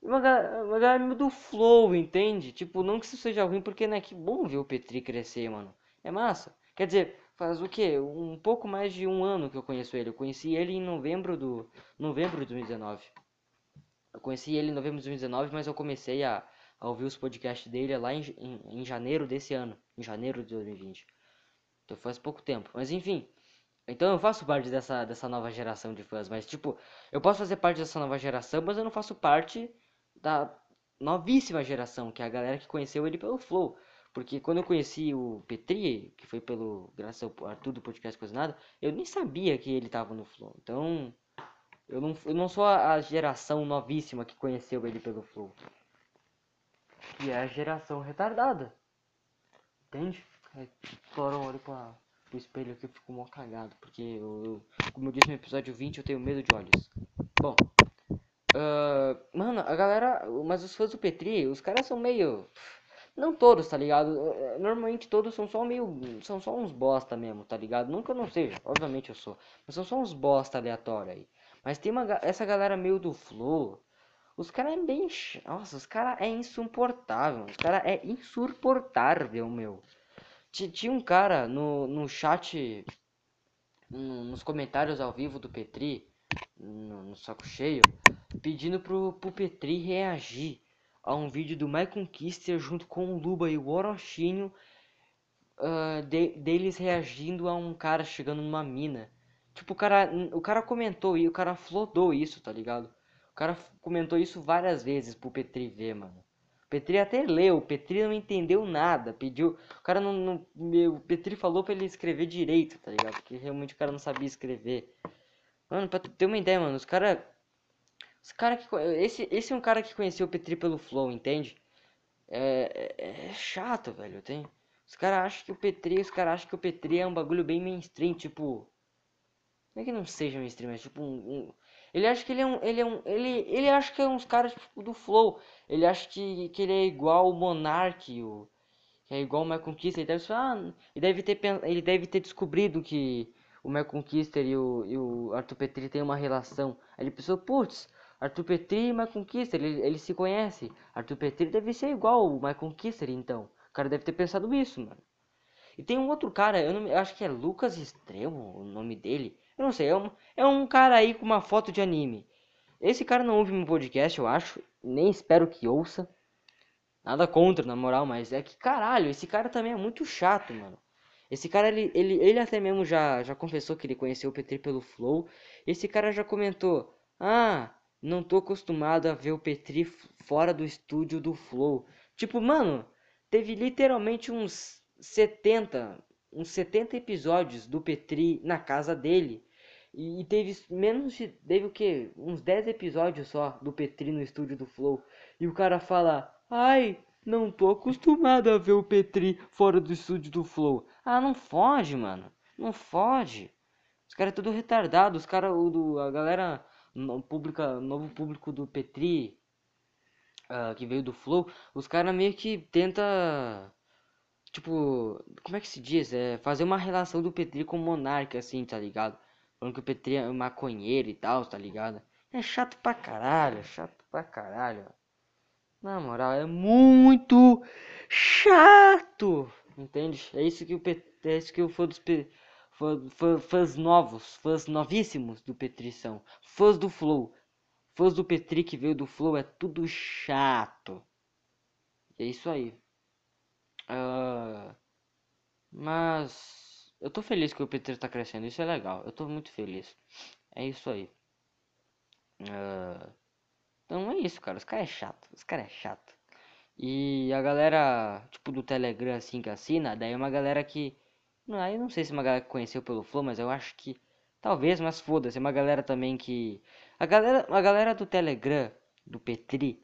uma, uma galera do Flow, entende? Tipo, não que isso seja ruim, porque né, que bom ver o Petri crescer, mano. É massa. Quer dizer, faz o que? Um pouco mais de um ano que eu conheço ele. Eu conheci ele em novembro do novembro de 2019. Eu conheci ele em novembro de 2019, mas eu comecei a, a ouvir os podcasts dele lá em, em, em janeiro desse ano, em janeiro de 2020. Então faz pouco tempo. Mas enfim, então eu faço parte dessa, dessa nova geração de fãs, mas tipo, eu posso fazer parte dessa nova geração, mas eu não faço parte da novíssima geração, que é a galera que conheceu ele pelo Flow. Porque quando eu conheci o Petri, que foi pelo. graças ao Arthur do podcast Coisa Nada, eu nem sabia que ele tava no Flow. Então, eu não, eu não sou a geração novíssima que conheceu ele pelo Flow. Que é a geração retardada. Entende? É, claro, olho pra pro espelho aqui eu fico mó cagado, porque eu, eu, como eu disse no episódio 20, eu tenho medo de olhos. Bom, uh, mano, a galera, mas os fãs do Petri, os caras são meio... Não todos, tá ligado? Normalmente todos são só meio. São só uns bosta mesmo, tá ligado? Nunca não seja, obviamente eu sou. Mas são só uns bosta aleatórios aí. Mas tem uma, essa galera meio do flow. Os caras é bem. Nossa, os caras é insuportável. Os caras é insuportável, meu. Tinha um cara no, no chat, no, nos comentários ao vivo do Petri, no, no, saco cheio, pedindo pro, pro Petri reagir a um vídeo do My Conquister junto com o Luba e o Orochinho uh, de, deles reagindo a um cara chegando numa mina. Tipo, o cara, o cara comentou e o cara flodou isso, tá ligado? O cara comentou isso várias vezes pro Petri ver, mano. Petri até leu, Petri não entendeu nada, pediu, o cara não, não meu, Petri falou para ele escrever direito, tá ligado? Porque realmente o cara não sabia escrever. Mano, pra ter uma ideia, mano, os cara os cara que esse esse é um cara que conheceu o Petri pelo flow, entende? É, é, é chato, velho, tem. Os caras acham que o Petri, os caras acham que o Petri é um bagulho bem mainstream, tipo, não é que não seja mainstream, mas tipo um, um ele acha que ele é um. Ele, é um, ele, ele acha que é uns caras tipo, do Flow. Ele acha que, que ele é igual o Monark, o, que é igual o My Conquista. Ele deve, ah, ele deve, ter, ele deve ter descobrido que o My Conquista e o, e o Arthur Petri tem uma relação. Aí ele pensou, putz, Arthur Petri e My Conquista, ele, ele se conhece. Arthur Petri deve ser igual o My Conquista, então. O cara deve ter pensado isso, mano. E tem um outro cara, eu, não, eu acho que é Lucas Extremo, o nome dele. Eu não sei, é um, é um cara aí com uma foto de anime. Esse cara não ouve meu podcast, eu acho. Nem espero que ouça. Nada contra, na moral, mas é que caralho, esse cara também é muito chato, mano. Esse cara, ele, ele, ele até mesmo já, já confessou que ele conheceu o Petri pelo Flow. Esse cara já comentou: Ah, não tô acostumado a ver o Petri fora do estúdio do Flow. Tipo, mano, teve literalmente uns 70, uns 70 episódios do Petri na casa dele. E, e teve menos de. Teve o que? Uns 10 episódios só do Petri no estúdio do Flow. E o cara fala: Ai, não tô acostumado a ver o Petri fora do estúdio do Flow. Ah, não fode, mano. Não fode. Os caras é tudo retardado. Os caras, a galera no, pública, novo público do Petri, uh, que veio do Flow, os caras meio que tenta tipo, como é que se diz? É fazer uma relação do Petri com o Monark, assim, tá ligado? Falando que o Petri é maconheiro e tal, tá ligado? É chato pra caralho, chato pra caralho. Na moral, é muito chato. Entende? É isso que o Petri, é isso que o fã dos fã, fãs novos, fãs novíssimos do Petri são. Fãs do Flow. Fãs do Petri que veio do Flow é tudo chato. E é isso aí. Uh, mas eu tô feliz que o Petri tá crescendo. Isso é legal. Eu tô muito feliz. É isso aí. Uh, então é isso, cara. Os caras é chato. Os caras é chato. E a galera, tipo, do Telegram, assim, que assina, daí é uma galera que... Não, aí não sei se é uma galera que conheceu pelo Flow, mas eu acho que... Talvez, mas foda-se. É uma galera também que... A galera, a galera do Telegram, do Petri,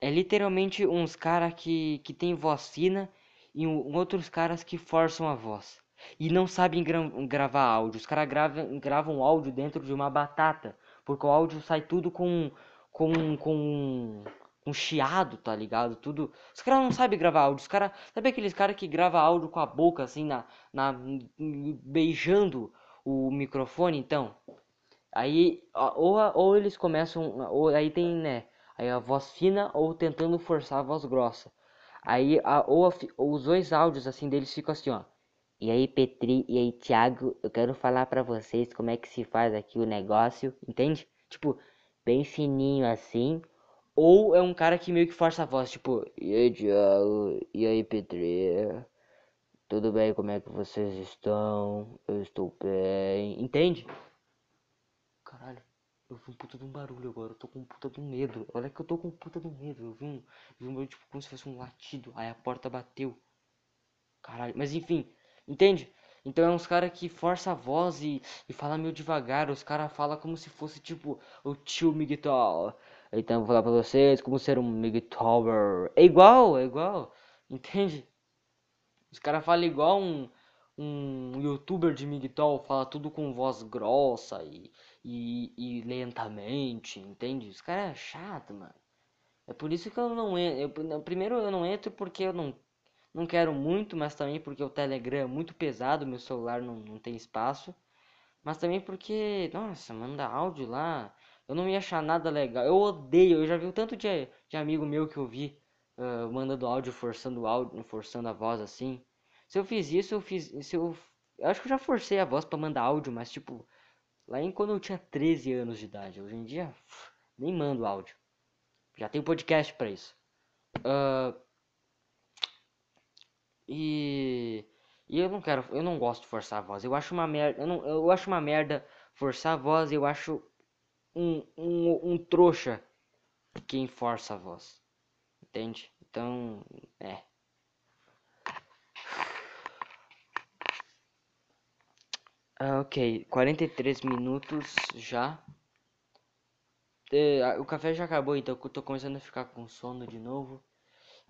é literalmente uns caras que, que tem voz fina e um, outros caras que forçam a voz. E não sabem gra gravar áudio. Os caras gravam, gravam áudio dentro de uma batata. Porque o áudio sai tudo com. com. com. com chiado, tá ligado? Tudo. Os caras não sabem gravar áudio. Os caras. Sabe aqueles caras que gravam áudio com a boca assim, na. na beijando o microfone, então? Aí. Ou, ou eles começam. Ou aí tem, né? Aí a voz fina ou tentando forçar a voz grossa. Aí a, ou, a, os dois áudios assim deles ficam assim, ó. E aí, Petri, e aí, Thiago, eu quero falar para vocês como é que se faz aqui o negócio, entende? Tipo, bem fininho assim. Ou é um cara que meio que força a voz, tipo, e aí, Thiago, e aí, Petri, tudo bem, como é que vocês estão? Eu estou bem, entende? Caralho. Eu vi um puta de um barulho agora, eu tô com um puta de um medo. Olha que eu tô com um puta de um medo. Eu vi um, vi um tipo como se fosse um latido. Aí a porta bateu. Caralho, mas enfim, entende? Então é uns caras que força a voz e, e fala meio devagar. Os caras falam como se fosse tipo o tio Miguel. Então vou falar pra vocês como ser um Miguel. É igual, é igual. Entende? Os caras falam igual um, um youtuber de Miguel. Fala tudo com voz grossa e e, e lentamente, entende? Os caras é chato, mano. É por isso que eu não entro. Eu, primeiro eu não entro porque eu não, não quero muito, mas também porque o Telegram é muito pesado, meu celular não, não tem espaço. Mas também porque, nossa, manda áudio lá. Eu não ia achar nada legal. Eu odeio, eu já vi tanto de, de amigo meu que eu vi uh, mandando áudio, forçando áudio, forçando a voz assim. Se eu fiz isso, eu fiz. Se eu, eu acho que eu já forcei a voz para mandar áudio, mas tipo, Lá em quando eu tinha 13 anos de idade. Hoje em dia, nem mando áudio. Já tem podcast para isso. Uh, e, e eu não quero, eu não gosto de forçar a voz. Eu acho uma merda, eu, não, eu acho uma merda forçar a voz. Eu acho um, um, um trouxa quem força a voz. Entende? Então, é. Ah, ok, 43 minutos já. É, o café já acabou, então eu tô começando a ficar com sono de novo.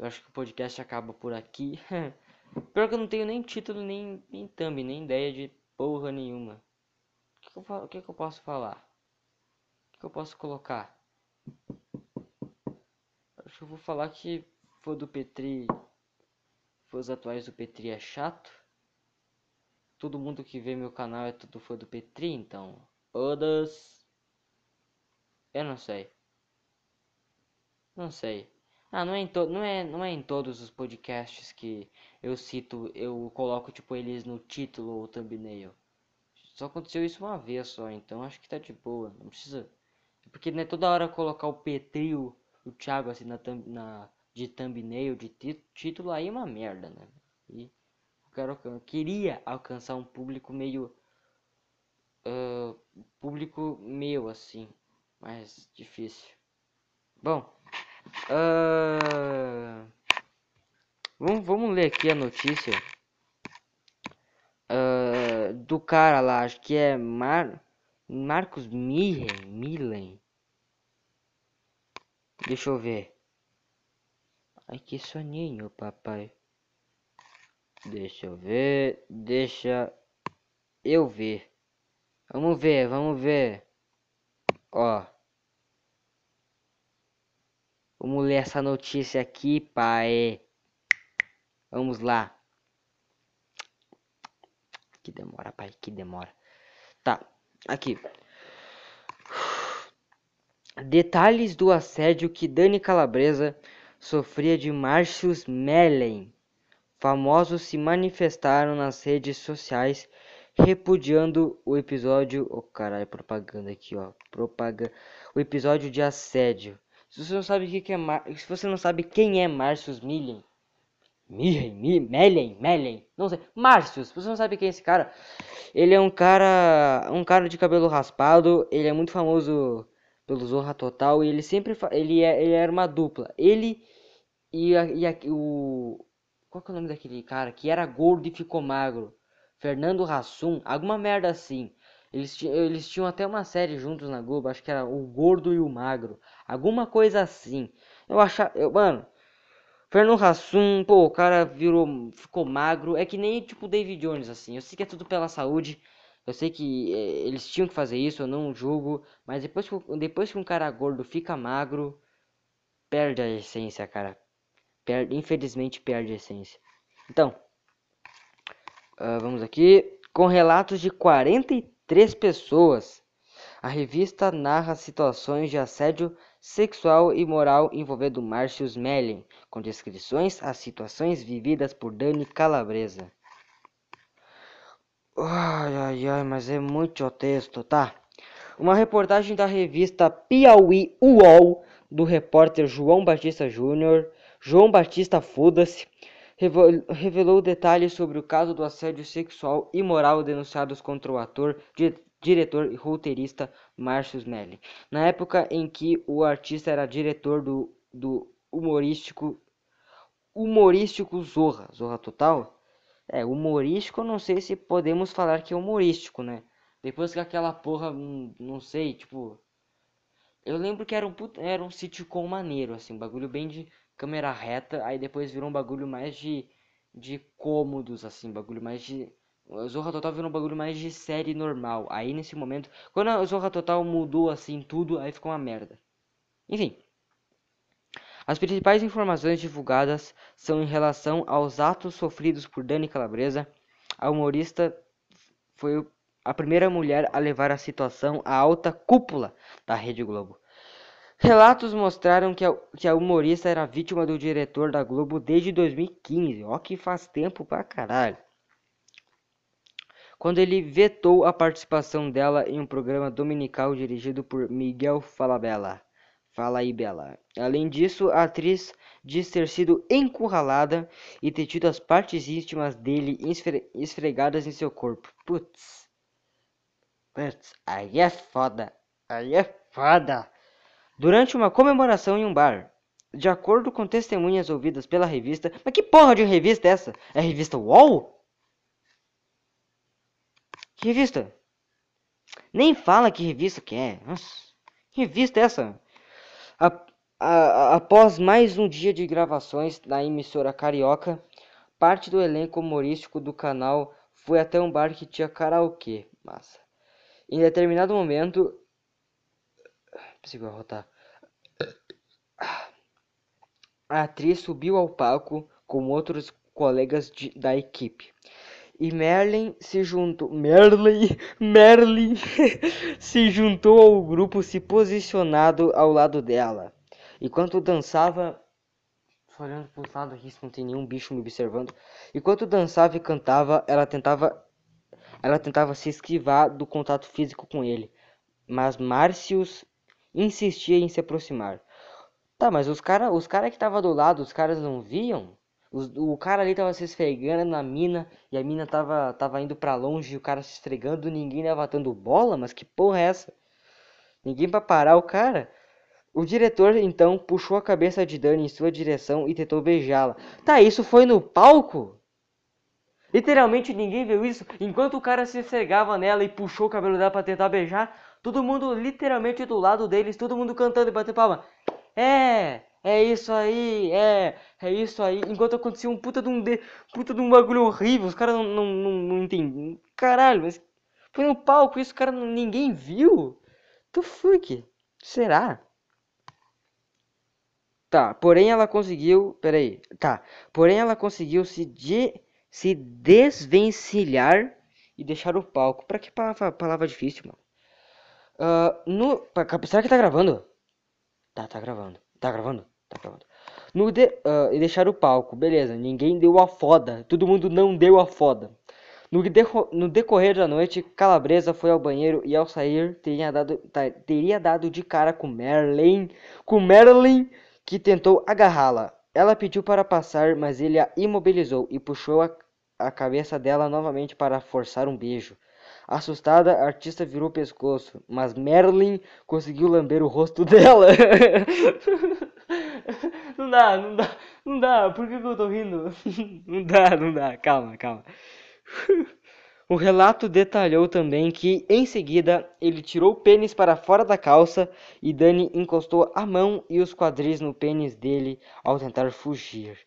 Eu acho que o podcast acaba por aqui. Pior que eu não tenho nem título, nem, nem thumb, nem ideia de porra nenhuma. O que, eu, que, que eu posso falar? O que, que eu posso colocar? Acho que eu vou falar que foi do Petri. Fãs atuais do Petri é chato todo mundo que vê meu canal é tudo fã do Petri, então. Todas. Eu não sei. Não sei. Ah, não é, em to não, é, não é em todos os podcasts que eu cito, eu coloco tipo eles no título ou thumbnail. Só aconteceu isso uma vez só, então acho que tá de boa. Não precisa. Porque não é toda hora colocar o Petri, o, Thiago assim na, na de thumbnail, de título, aí é uma merda, né? E quero, eu queria alcançar um público meio uh, público meu assim, mais difícil. Bom, uh, vamos, vamos ler aqui a notícia do cara lá, acho que é Mar... Marcos Milen. Deixa eu ver. Ai, que soninho, papai. Deixa eu ver, deixa eu ver. Vamos ver, vamos ver. Ó. Vamos ler essa notícia aqui, pai. Vamos lá. Que demora, pai, que demora. Tá, aqui. Detalhes do assédio que Dani Calabresa sofria de Márcios Mellen. Famosos se manifestaram nas redes sociais repudiando o episódio. Oh, caralho, propaganda aqui, ó. Propaganda. O episódio de assédio. Se você não sabe o que é Mar... se você não sabe quem é Márcios Millen, Millen, Mellen, Mellen, não sei, Márcios, se você não sabe quem é esse cara, ele é um cara, um cara de cabelo raspado, ele é muito famoso pelo Zorra Total e ele sempre ele é ele era uma dupla, ele e, a, e a, o qual que é o nome daquele cara que era gordo e ficou magro, Fernando Hassum, alguma merda assim. Eles, eles tinham até uma série juntos na Globo, acho que era O Gordo e o Magro. Alguma coisa assim. Eu achava. Eu, mano. Fernando Hassum, pô, o cara virou. ficou magro. É que nem tipo David Jones, assim. Eu sei que é tudo pela saúde. Eu sei que é, eles tinham que fazer isso, eu não julgo. Mas depois que, depois que um cara gordo fica magro, perde a essência, cara. Perde, infelizmente perde a essência. Então, uh, vamos aqui. Com relatos de 43 três pessoas. A revista narra situações de assédio sexual e moral envolvendo Márcios Mellen, com descrições às situações vividas por Dani Calabresa. Ai, ai, ai, mas é muito texto, tá? Uma reportagem da revista Piauí UOL, do repórter João Batista Júnior, João Batista Foda-se, revelou detalhes sobre o caso do assédio sexual e moral denunciados contra o ator, diretor e roteirista Márcio Melli. Na época em que o artista era diretor do, do humorístico humorístico Zorra, Zorra Total. É, humorístico, não sei se podemos falar que é humorístico, né? Depois que aquela porra, hum, não sei, tipo, eu lembro que era um era um sitcom maneiro assim, um bagulho bem de câmera reta, aí depois virou um bagulho mais de, de cômodos, assim, bagulho mais de. O Zorra Total virou um bagulho mais de série normal. Aí nesse momento, quando a Zorra Total mudou assim tudo, aí ficou uma merda. Enfim. As principais informações divulgadas são em relação aos atos sofridos por Dani Calabresa. A humorista foi a primeira mulher a levar a situação à alta cúpula da Rede Globo. Relatos mostraram que a, que a humorista era vítima do diretor da Globo desde 2015. Ó que faz tempo pra caralho. Quando ele vetou a participação dela em um programa dominical dirigido por Miguel Falabella. Bela. Além disso, a atriz diz ter sido encurralada e ter tido as partes íntimas dele esfregadas em seu corpo. Putz. Putz, aí é foda. Aí é foda durante uma comemoração em um bar. De acordo com testemunhas ouvidas pela revista. Mas que porra de revista é essa? É a revista UOL? Que revista? Nem fala que revista que é. Nossa, que revista é essa? A, a, após mais um dia de gravações na emissora carioca, parte do elenco humorístico do canal foi até um bar que tinha karaokê. Massa. Em determinado momento. Preciso arrotar. A atriz subiu ao palco com outros colegas de, da equipe. E Merlin se juntou. Merlin, Merlin se juntou ao grupo se posicionado ao lado dela. Enquanto dançava, olhando para o lado aqui, não tem nenhum bicho me observando. Enquanto dançava e cantava, ela tentava, ela tentava se esquivar do contato físico com ele. Mas Márcios insistia em se aproximar. Tá, mas os cara, os cara que tava do lado, os caras não viam? Os, o cara ali tava se esfregando na mina e a mina tava, tava indo para longe e o cara se esfregando, ninguém levantando bola, mas que porra é essa? Ninguém para parar o cara? O diretor então puxou a cabeça de Dani em sua direção e tentou beijá-la. Tá, isso foi no palco? Literalmente ninguém viu isso. Enquanto o cara se cegava nela e puxou o cabelo dela pra tentar beijar, todo mundo literalmente do lado deles, todo mundo cantando e batendo palma. É, é isso aí, é, é isso aí. Enquanto acontecia um puta de um, de, puta de um bagulho horrível, os caras não, não, não, não entendem. Caralho, mas foi no palco isso, cara, ninguém viu? The fuck? Será? Tá, porém ela conseguiu. Peraí. Tá. Porém ela conseguiu se, de, se desvencilhar e deixar o palco. Pra que palavra, palavra difícil, mano? Uh, no, será que tá gravando? Tá, tá gravando. Tá gravando? Tá. No de, uh, e deixar o palco, beleza. Ninguém deu a foda. Todo mundo não deu a foda. No, deco no decorrer da noite, Calabresa foi ao banheiro e ao sair teria dado, teria dado de cara com Merlin. Com Merlin que tentou agarrá-la. Ela pediu para passar, mas ele a imobilizou e puxou a, a cabeça dela novamente para forçar um beijo. Assustada, a artista virou o pescoço, mas Merlin conseguiu lamber o rosto dela. Não dá, não dá, não dá. Por que, que eu tô rindo? não dá, não dá. Calma, calma. O relato detalhou também que, em seguida, ele tirou o pênis para fora da calça e Dani encostou a mão e os quadris no pênis dele ao tentar fugir.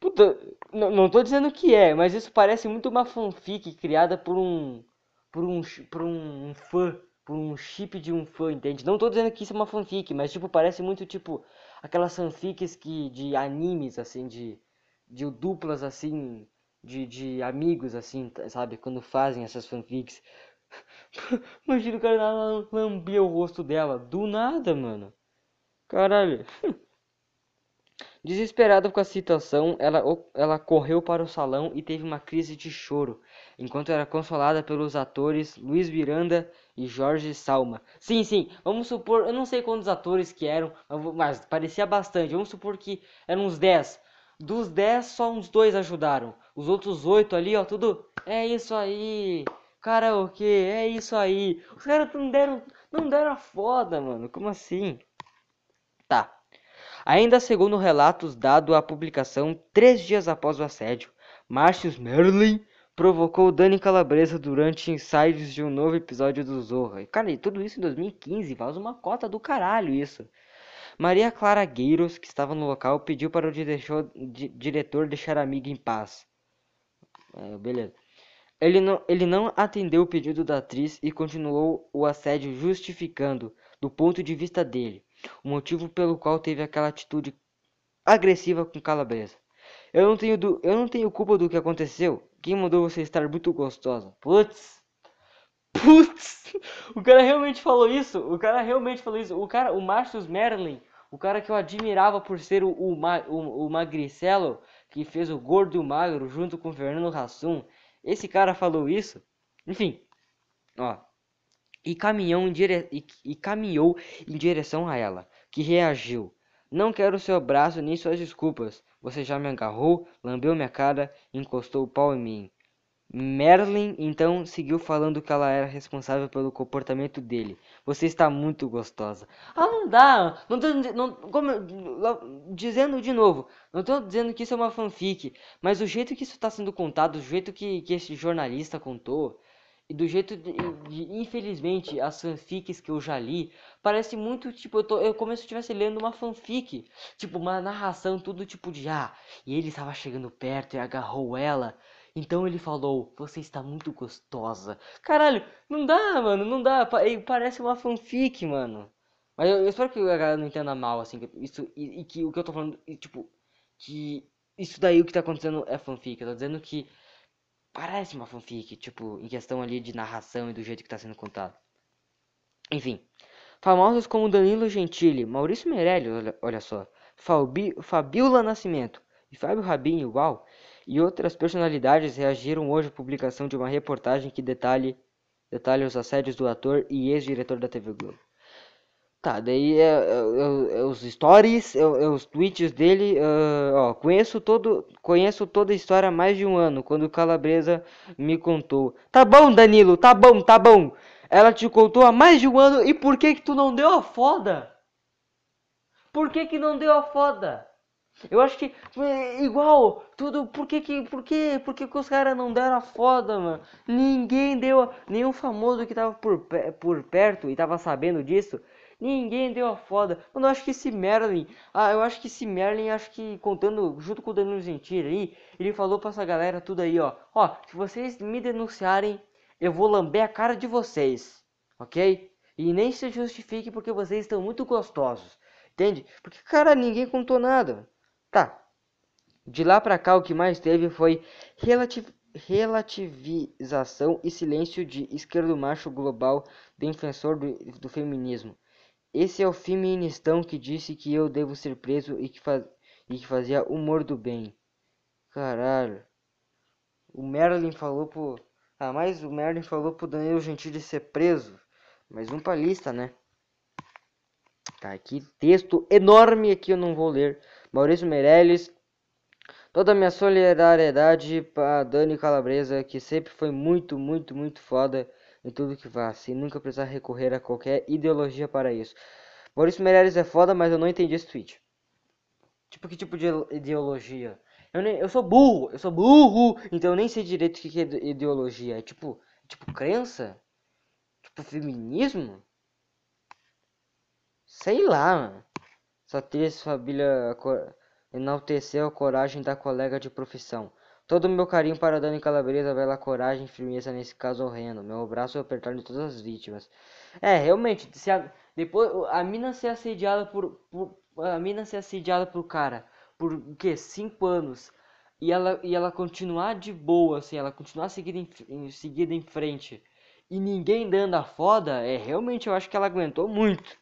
Puta, não, tô dizendo que é, mas isso parece muito uma fanfic criada por um. por um. por um fã. Por um chip de um fã, entende? Não tô dizendo que isso é uma fanfic, mas tipo, parece muito tipo aquelas fanfics que, de animes, assim, de. de duplas assim de, de amigos, assim, sabe? Quando fazem essas fanfics. Imagina o cara lambia o rosto dela. Do nada, mano. Caralho. Desesperada com a situação, ela, ela correu para o salão e teve uma crise de choro, enquanto era consolada pelos atores Luiz Miranda e Jorge Salma. Sim, sim, vamos supor, eu não sei quantos atores que eram, mas parecia bastante. Vamos supor que eram uns 10. Dos 10, só uns dois ajudaram. Os outros oito ali, ó, tudo. É isso aí. Karaokê, é isso aí. Os caras não deram, não deram a foda, mano. Como assim? Ainda segundo relatos dado à publicação três dias após o assédio, Marcius Merlin provocou Dani Calabresa durante ensaios de um novo episódio do Zorra. Cara, e tudo isso em 2015, faz uma cota do caralho isso. Maria Clara Gueiros, que estava no local, pediu para o diretor deixar a amiga em paz. É, beleza. Ele não, ele não atendeu o pedido da atriz e continuou o assédio justificando, do ponto de vista dele, o motivo pelo qual teve aquela atitude agressiva com Calabresa. Eu não tenho, eu não tenho culpa do que aconteceu. Quem mandou você estar muito gostosa? Putz! Putz! O cara realmente falou isso. O cara realmente falou isso. O cara, o Marcus Merlin, o cara que eu admirava por ser o, o, o, o magricelo que fez o gordo e o magro junto com o Fernando Hassum. Esse cara falou isso. Enfim, ó. E caminhou em, dire... e, e caminhou em direção a ela, que reagiu. Não quero seu abraço nem suas desculpas. Você já me agarrou, lambeu minha cara, encostou o pau em mim. Merlin então seguiu falando que ela era responsável pelo comportamento dele. Você está muito gostosa. Ah, não dá. Não tô não, como, dizendo de novo. Não estou dizendo que isso é uma fanfic. Mas o jeito que isso está sendo contado, o jeito que, que esse jornalista contou, e do jeito de, de, infelizmente as fanfics que eu já li parece muito tipo eu tô eu como se eu estivesse lendo uma fanfic tipo uma narração tudo tipo de ah e ele estava chegando perto e agarrou ela então ele falou: Você está muito gostosa. Caralho, não dá, mano, não dá. Parece uma fanfic, mano. Mas eu, eu espero que a galera não entenda mal, assim. Isso, e, e, que o que eu tô falando, e, tipo, que isso daí o que tá acontecendo é fanfic. Eu tô dizendo que parece uma fanfic, tipo, em questão ali de narração e do jeito que tá sendo contado. Enfim. Famosos como Danilo Gentili, Maurício Meirelles, olha, olha só, Fabi, Fabiola Nascimento e Fábio Rabin igual e outras personalidades reagiram hoje à publicação de uma reportagem que detalhe, detalha os assédios do ator e ex-diretor da TV Globo. Tá, daí é, é, é os stories, é, os tweets dele, uh, ó, conheço todo, conheço toda a história há mais de um ano, quando Calabresa me contou. Tá bom, Danilo, tá bom, tá bom. Ela te contou há mais de um ano e por que que tu não deu a foda? Por que que não deu a foda? Eu acho que é, igual, tudo, por que que, por que, por que, que os caras não deram a foda, mano? Ninguém deu, nenhum famoso que tava por, por perto e tava sabendo disso, ninguém deu a foda. Mano, eu acho que esse Merlin, ah, eu acho que esse Merlin, acho que contando, junto com o Danilo Gentili aí, ele falou pra essa galera tudo aí, ó. Ó, se vocês me denunciarem, eu vou lamber a cara de vocês, ok? E nem se justifique porque vocês estão muito gostosos, entende? Porque, cara, ninguém contou nada. Tá. De lá pra cá, o que mais teve foi relativ relativização e silêncio de esquerdo macho global defensor do, do feminismo. Esse é o feministão que disse que eu devo ser preso e que, faz, e que fazia humor do bem. Caralho. O Merlin falou pro. Ah, mas o Merlin falou pro Danilo Gentili ser preso. Mais um pra lista, né? Tá aqui, texto enorme aqui eu não vou ler. Maurício Meirelles. Toda a minha solidariedade para Dani Calabresa, que sempre foi muito, muito, muito foda em tudo que faz, e nunca precisar recorrer a qualquer ideologia para isso. Maurício Meirelles é foda, mas eu não entendi esse tweet. Tipo, que tipo de ideologia? Eu, nem, eu sou burro, eu sou burro, então eu nem sei direito o que, que é ideologia. É tipo, tipo crença? Tipo feminismo? Sei lá, mano. Só triste família enalteceu a coragem da colega de profissão. Todo o meu carinho para Dani Calabresa, bela coragem e firmeza nesse caso horrendo. Meu abraço é apertar de todas as vítimas. É, realmente, se a, depois a mina ser assediada por, por, a mina ser assediada por cara por o que? Cinco anos. E ela, e ela continuar de boa, assim, ela continuar seguida em, em, seguida em frente. E ninguém dando a foda, é realmente eu acho que ela aguentou muito.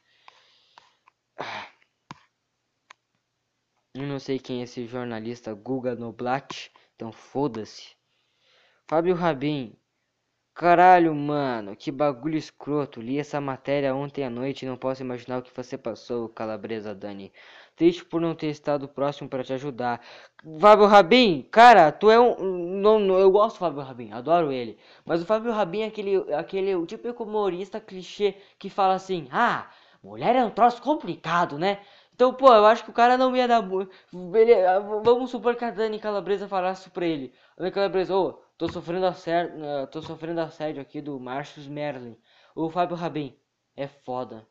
Eu não sei quem é esse jornalista Guga Noblat, então foda-se. Fábio Rabin. Caralho, mano, que bagulho escroto. Li essa matéria ontem à noite e não posso imaginar o que você passou, calabresa Dani. Triste por não ter estado próximo para te ajudar. Fábio Rabin, cara, tu é um. Não, não, eu gosto do Fábio Rabin, adoro ele. Mas o Fábio Rabin é aquele, aquele o típico humorista clichê que fala assim: ah, mulher é um troço complicado, né? Então, pô, eu acho que o cara não ia dar. Ele, vamos supor que a Dani Calabresa falasse pra ele: Dani Calabresa, ô, oh, tô sofrendo assédio, uh, tô sofrendo assédio aqui do Marcus Merlin. O Fábio Rabin, é foda.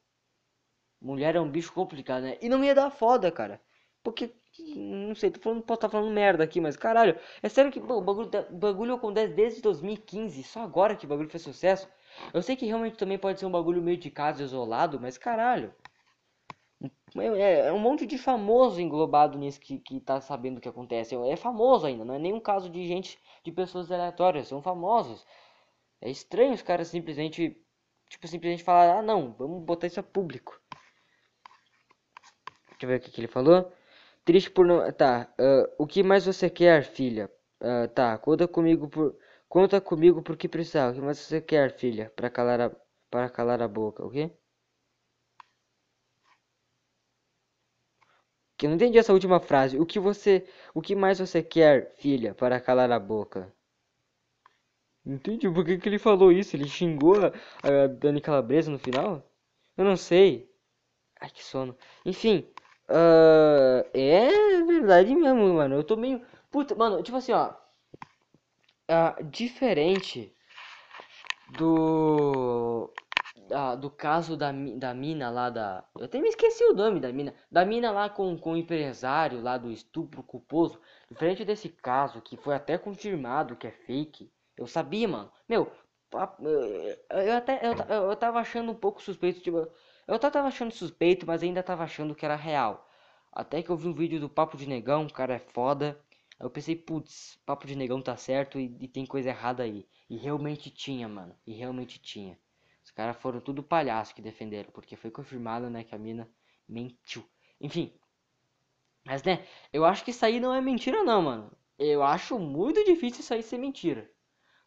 Mulher é um bicho complicado, né? E não ia dar foda, cara. Porque, não sei, tô falando, posso estar tá falando merda aqui, mas caralho, é sério que o bagulho, bagulho acontece desde 2015, só agora que o bagulho fez sucesso. Eu sei que realmente também pode ser um bagulho meio de caso isolado, mas caralho. É, é, um monte de famoso englobado nisso que, que tá sabendo o que acontece. É famoso ainda, não é nenhum caso de gente, de pessoas aleatórias, são famosos. É estranho os caras simplesmente, tipo, simplesmente falar, ah não, vamos botar isso a público. Deixa eu ver o que, que ele falou. Triste por não. Tá. Uh, o que mais você quer, filha? Uh, tá. Conta comigo por. Conta comigo por que precisar. O que mais você quer, filha? Para calar a. Para calar a boca, ok? Que não entendi essa última frase. O que você. O que mais você quer, filha? Para calar a boca. Entendi por que, que ele falou isso. Ele xingou a, a Dani Calabresa no final? Eu não sei. Ai, que sono. Enfim. Uh, é verdade mesmo, mano. Eu tô meio. Puta, mano, tipo assim, ó. Uh, diferente do. Uh, do caso da, da mina lá da. Eu até me esqueci o nome da mina. Da mina lá com, com o empresário lá do estupro culposo. Diferente desse caso, que foi até confirmado que é fake. Eu sabia, mano. Meu, eu até. Eu, eu tava achando um pouco suspeito, tipo. Eu até tava achando suspeito, mas ainda tava achando que era real. Até que eu vi um vídeo do Papo de Negão, cara é foda. Eu pensei, putz, Papo de Negão tá certo e, e, tem coisa errada aí. E realmente tinha, mano. E realmente tinha. Caras foram tudo palhaço que defenderam, porque foi confirmado, né, que a mina mentiu. Enfim. Mas, né, eu acho que isso aí não é mentira não, mano. Eu acho muito difícil isso aí ser mentira.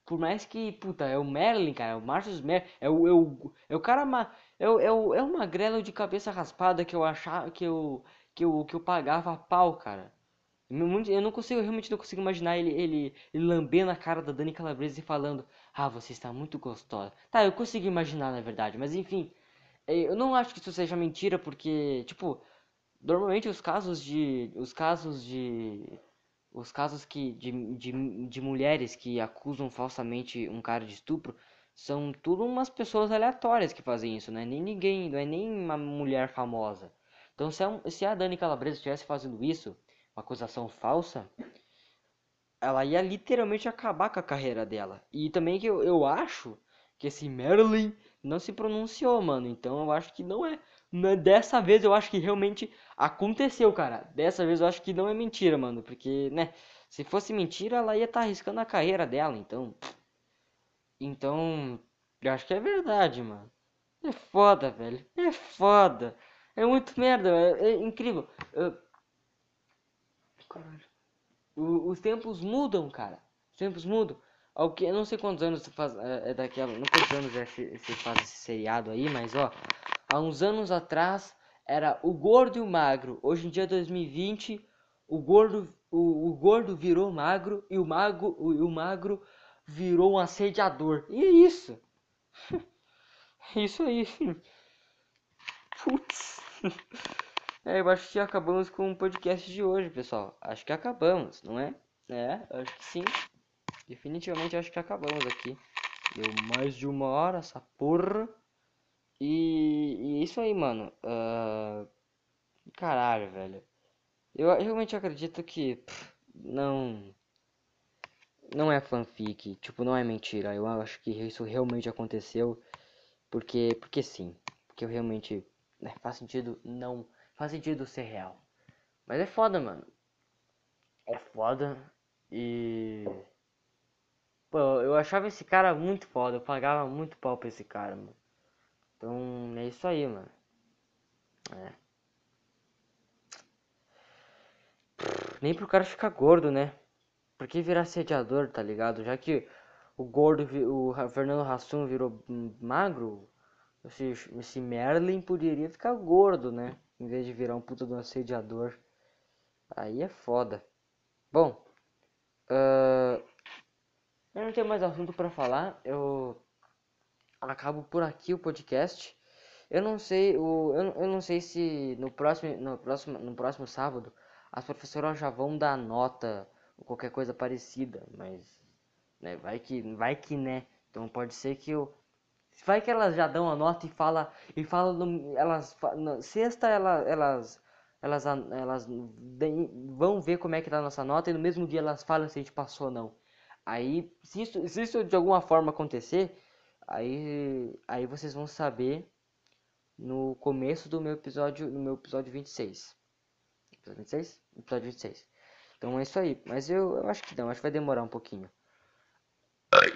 Por mais que, puta, é o Merlin, cara, é o Marcus Merlin, é o, é o, é o cara, é o, é o, é o magrelo de cabeça raspada que eu achava, que eu, que eu, que eu pagava pau, cara. Eu não consigo, realmente não consigo imaginar ele, ele, ele lambendo a cara da Dani Calabresa e falando, ah, você está muito gostosa. Tá, eu consigo imaginar, na verdade, mas enfim, é, eu não acho que isso seja mentira, porque, tipo, normalmente os casos de os casos de os casos que de, de, de mulheres que acusam falsamente um cara de estupro são tudo umas pessoas aleatórias que fazem isso, não é nem ninguém, não é nem uma mulher famosa. Então se a, se a Dani Calabresa estivesse fazendo isso, uma acusação falsa, ela ia literalmente acabar com a carreira dela. E também que eu, eu acho que esse Marilyn não se pronunciou, mano. Então eu acho que não é. Não é dessa vez eu acho que realmente aconteceu, cara. Dessa vez eu acho que não é mentira, mano. Porque, né? Se fosse mentira, ela ia estar tá arriscando a carreira dela. Então. Então. Eu acho que é verdade, mano. É foda, velho. É foda. É muito merda. É, é incrível. O, os tempos mudam, cara. Os tempos mudam. Ao que, eu não sei quantos anos faz, é, é daquela. Não quantos anos é, você faz esse seriado aí, mas ó. Há uns anos atrás era o gordo e o magro. Hoje em dia 2020, o gordo, o, o gordo virou magro e o mago, o, o magro virou um assediador. E é isso. É isso aí. Putz. É, eu acho que acabamos com o podcast de hoje, pessoal. Acho que acabamos, não é? É, acho que sim. Definitivamente acho que acabamos aqui. Deu mais de uma hora essa porra. E, e é isso aí, mano. Uh, caralho, velho. Eu, realmente acredito que pff, não. Não é fanfic. Tipo, não é mentira. Eu acho que isso realmente aconteceu. Porque, porque sim. Porque eu realmente. Né, faz sentido não. Faz sentido ser real. Mas é foda, mano. É foda. E. Pô, eu achava esse cara muito foda, eu pagava muito pau pra esse cara, mano. Então, é isso aí, mano. É. Nem pro cara ficar gordo, né? Por que virar sediador, tá ligado? Já que o gordo, o Fernando Hassum virou magro, esse, esse Merlin poderia ficar gordo, né? Em vez de virar um puta do assediador. Aí é foda. Bom, uh, eu não tenho mais assunto para falar. Eu acabo por aqui o podcast. Eu não sei, o, eu, eu não sei se no próximo, no próximo, no próximo sábado as professoras já vão dar nota ou qualquer coisa parecida, mas né, vai que, vai que né. Então pode ser que eu vai que elas já dão a nota e fala e fala no, elas na sexta ela, elas elas elas vão ver como é que tá a nossa nota e no mesmo dia elas falam se a gente passou ou não. Aí, se isso, se isso de alguma forma acontecer, aí, aí vocês vão saber no começo do meu episódio, no meu episódio 26. Episódio 26? Episódio 26. Então é isso aí. Mas eu, eu acho que não, acho que vai demorar um pouquinho.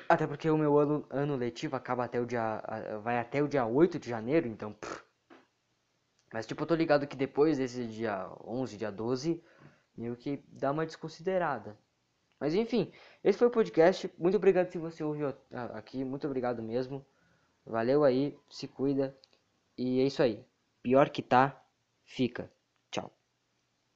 Até porque o meu ano, ano letivo acaba até o dia. Vai até o dia 8 de janeiro, então. Pff. Mas tipo, eu tô ligado que depois desse dia 11, dia 12, meio que dá uma desconsiderada. Mas enfim, esse foi o podcast. Muito obrigado se você ouviu aqui. Muito obrigado mesmo. Valeu aí, se cuida. E é isso aí. Pior que tá, fica.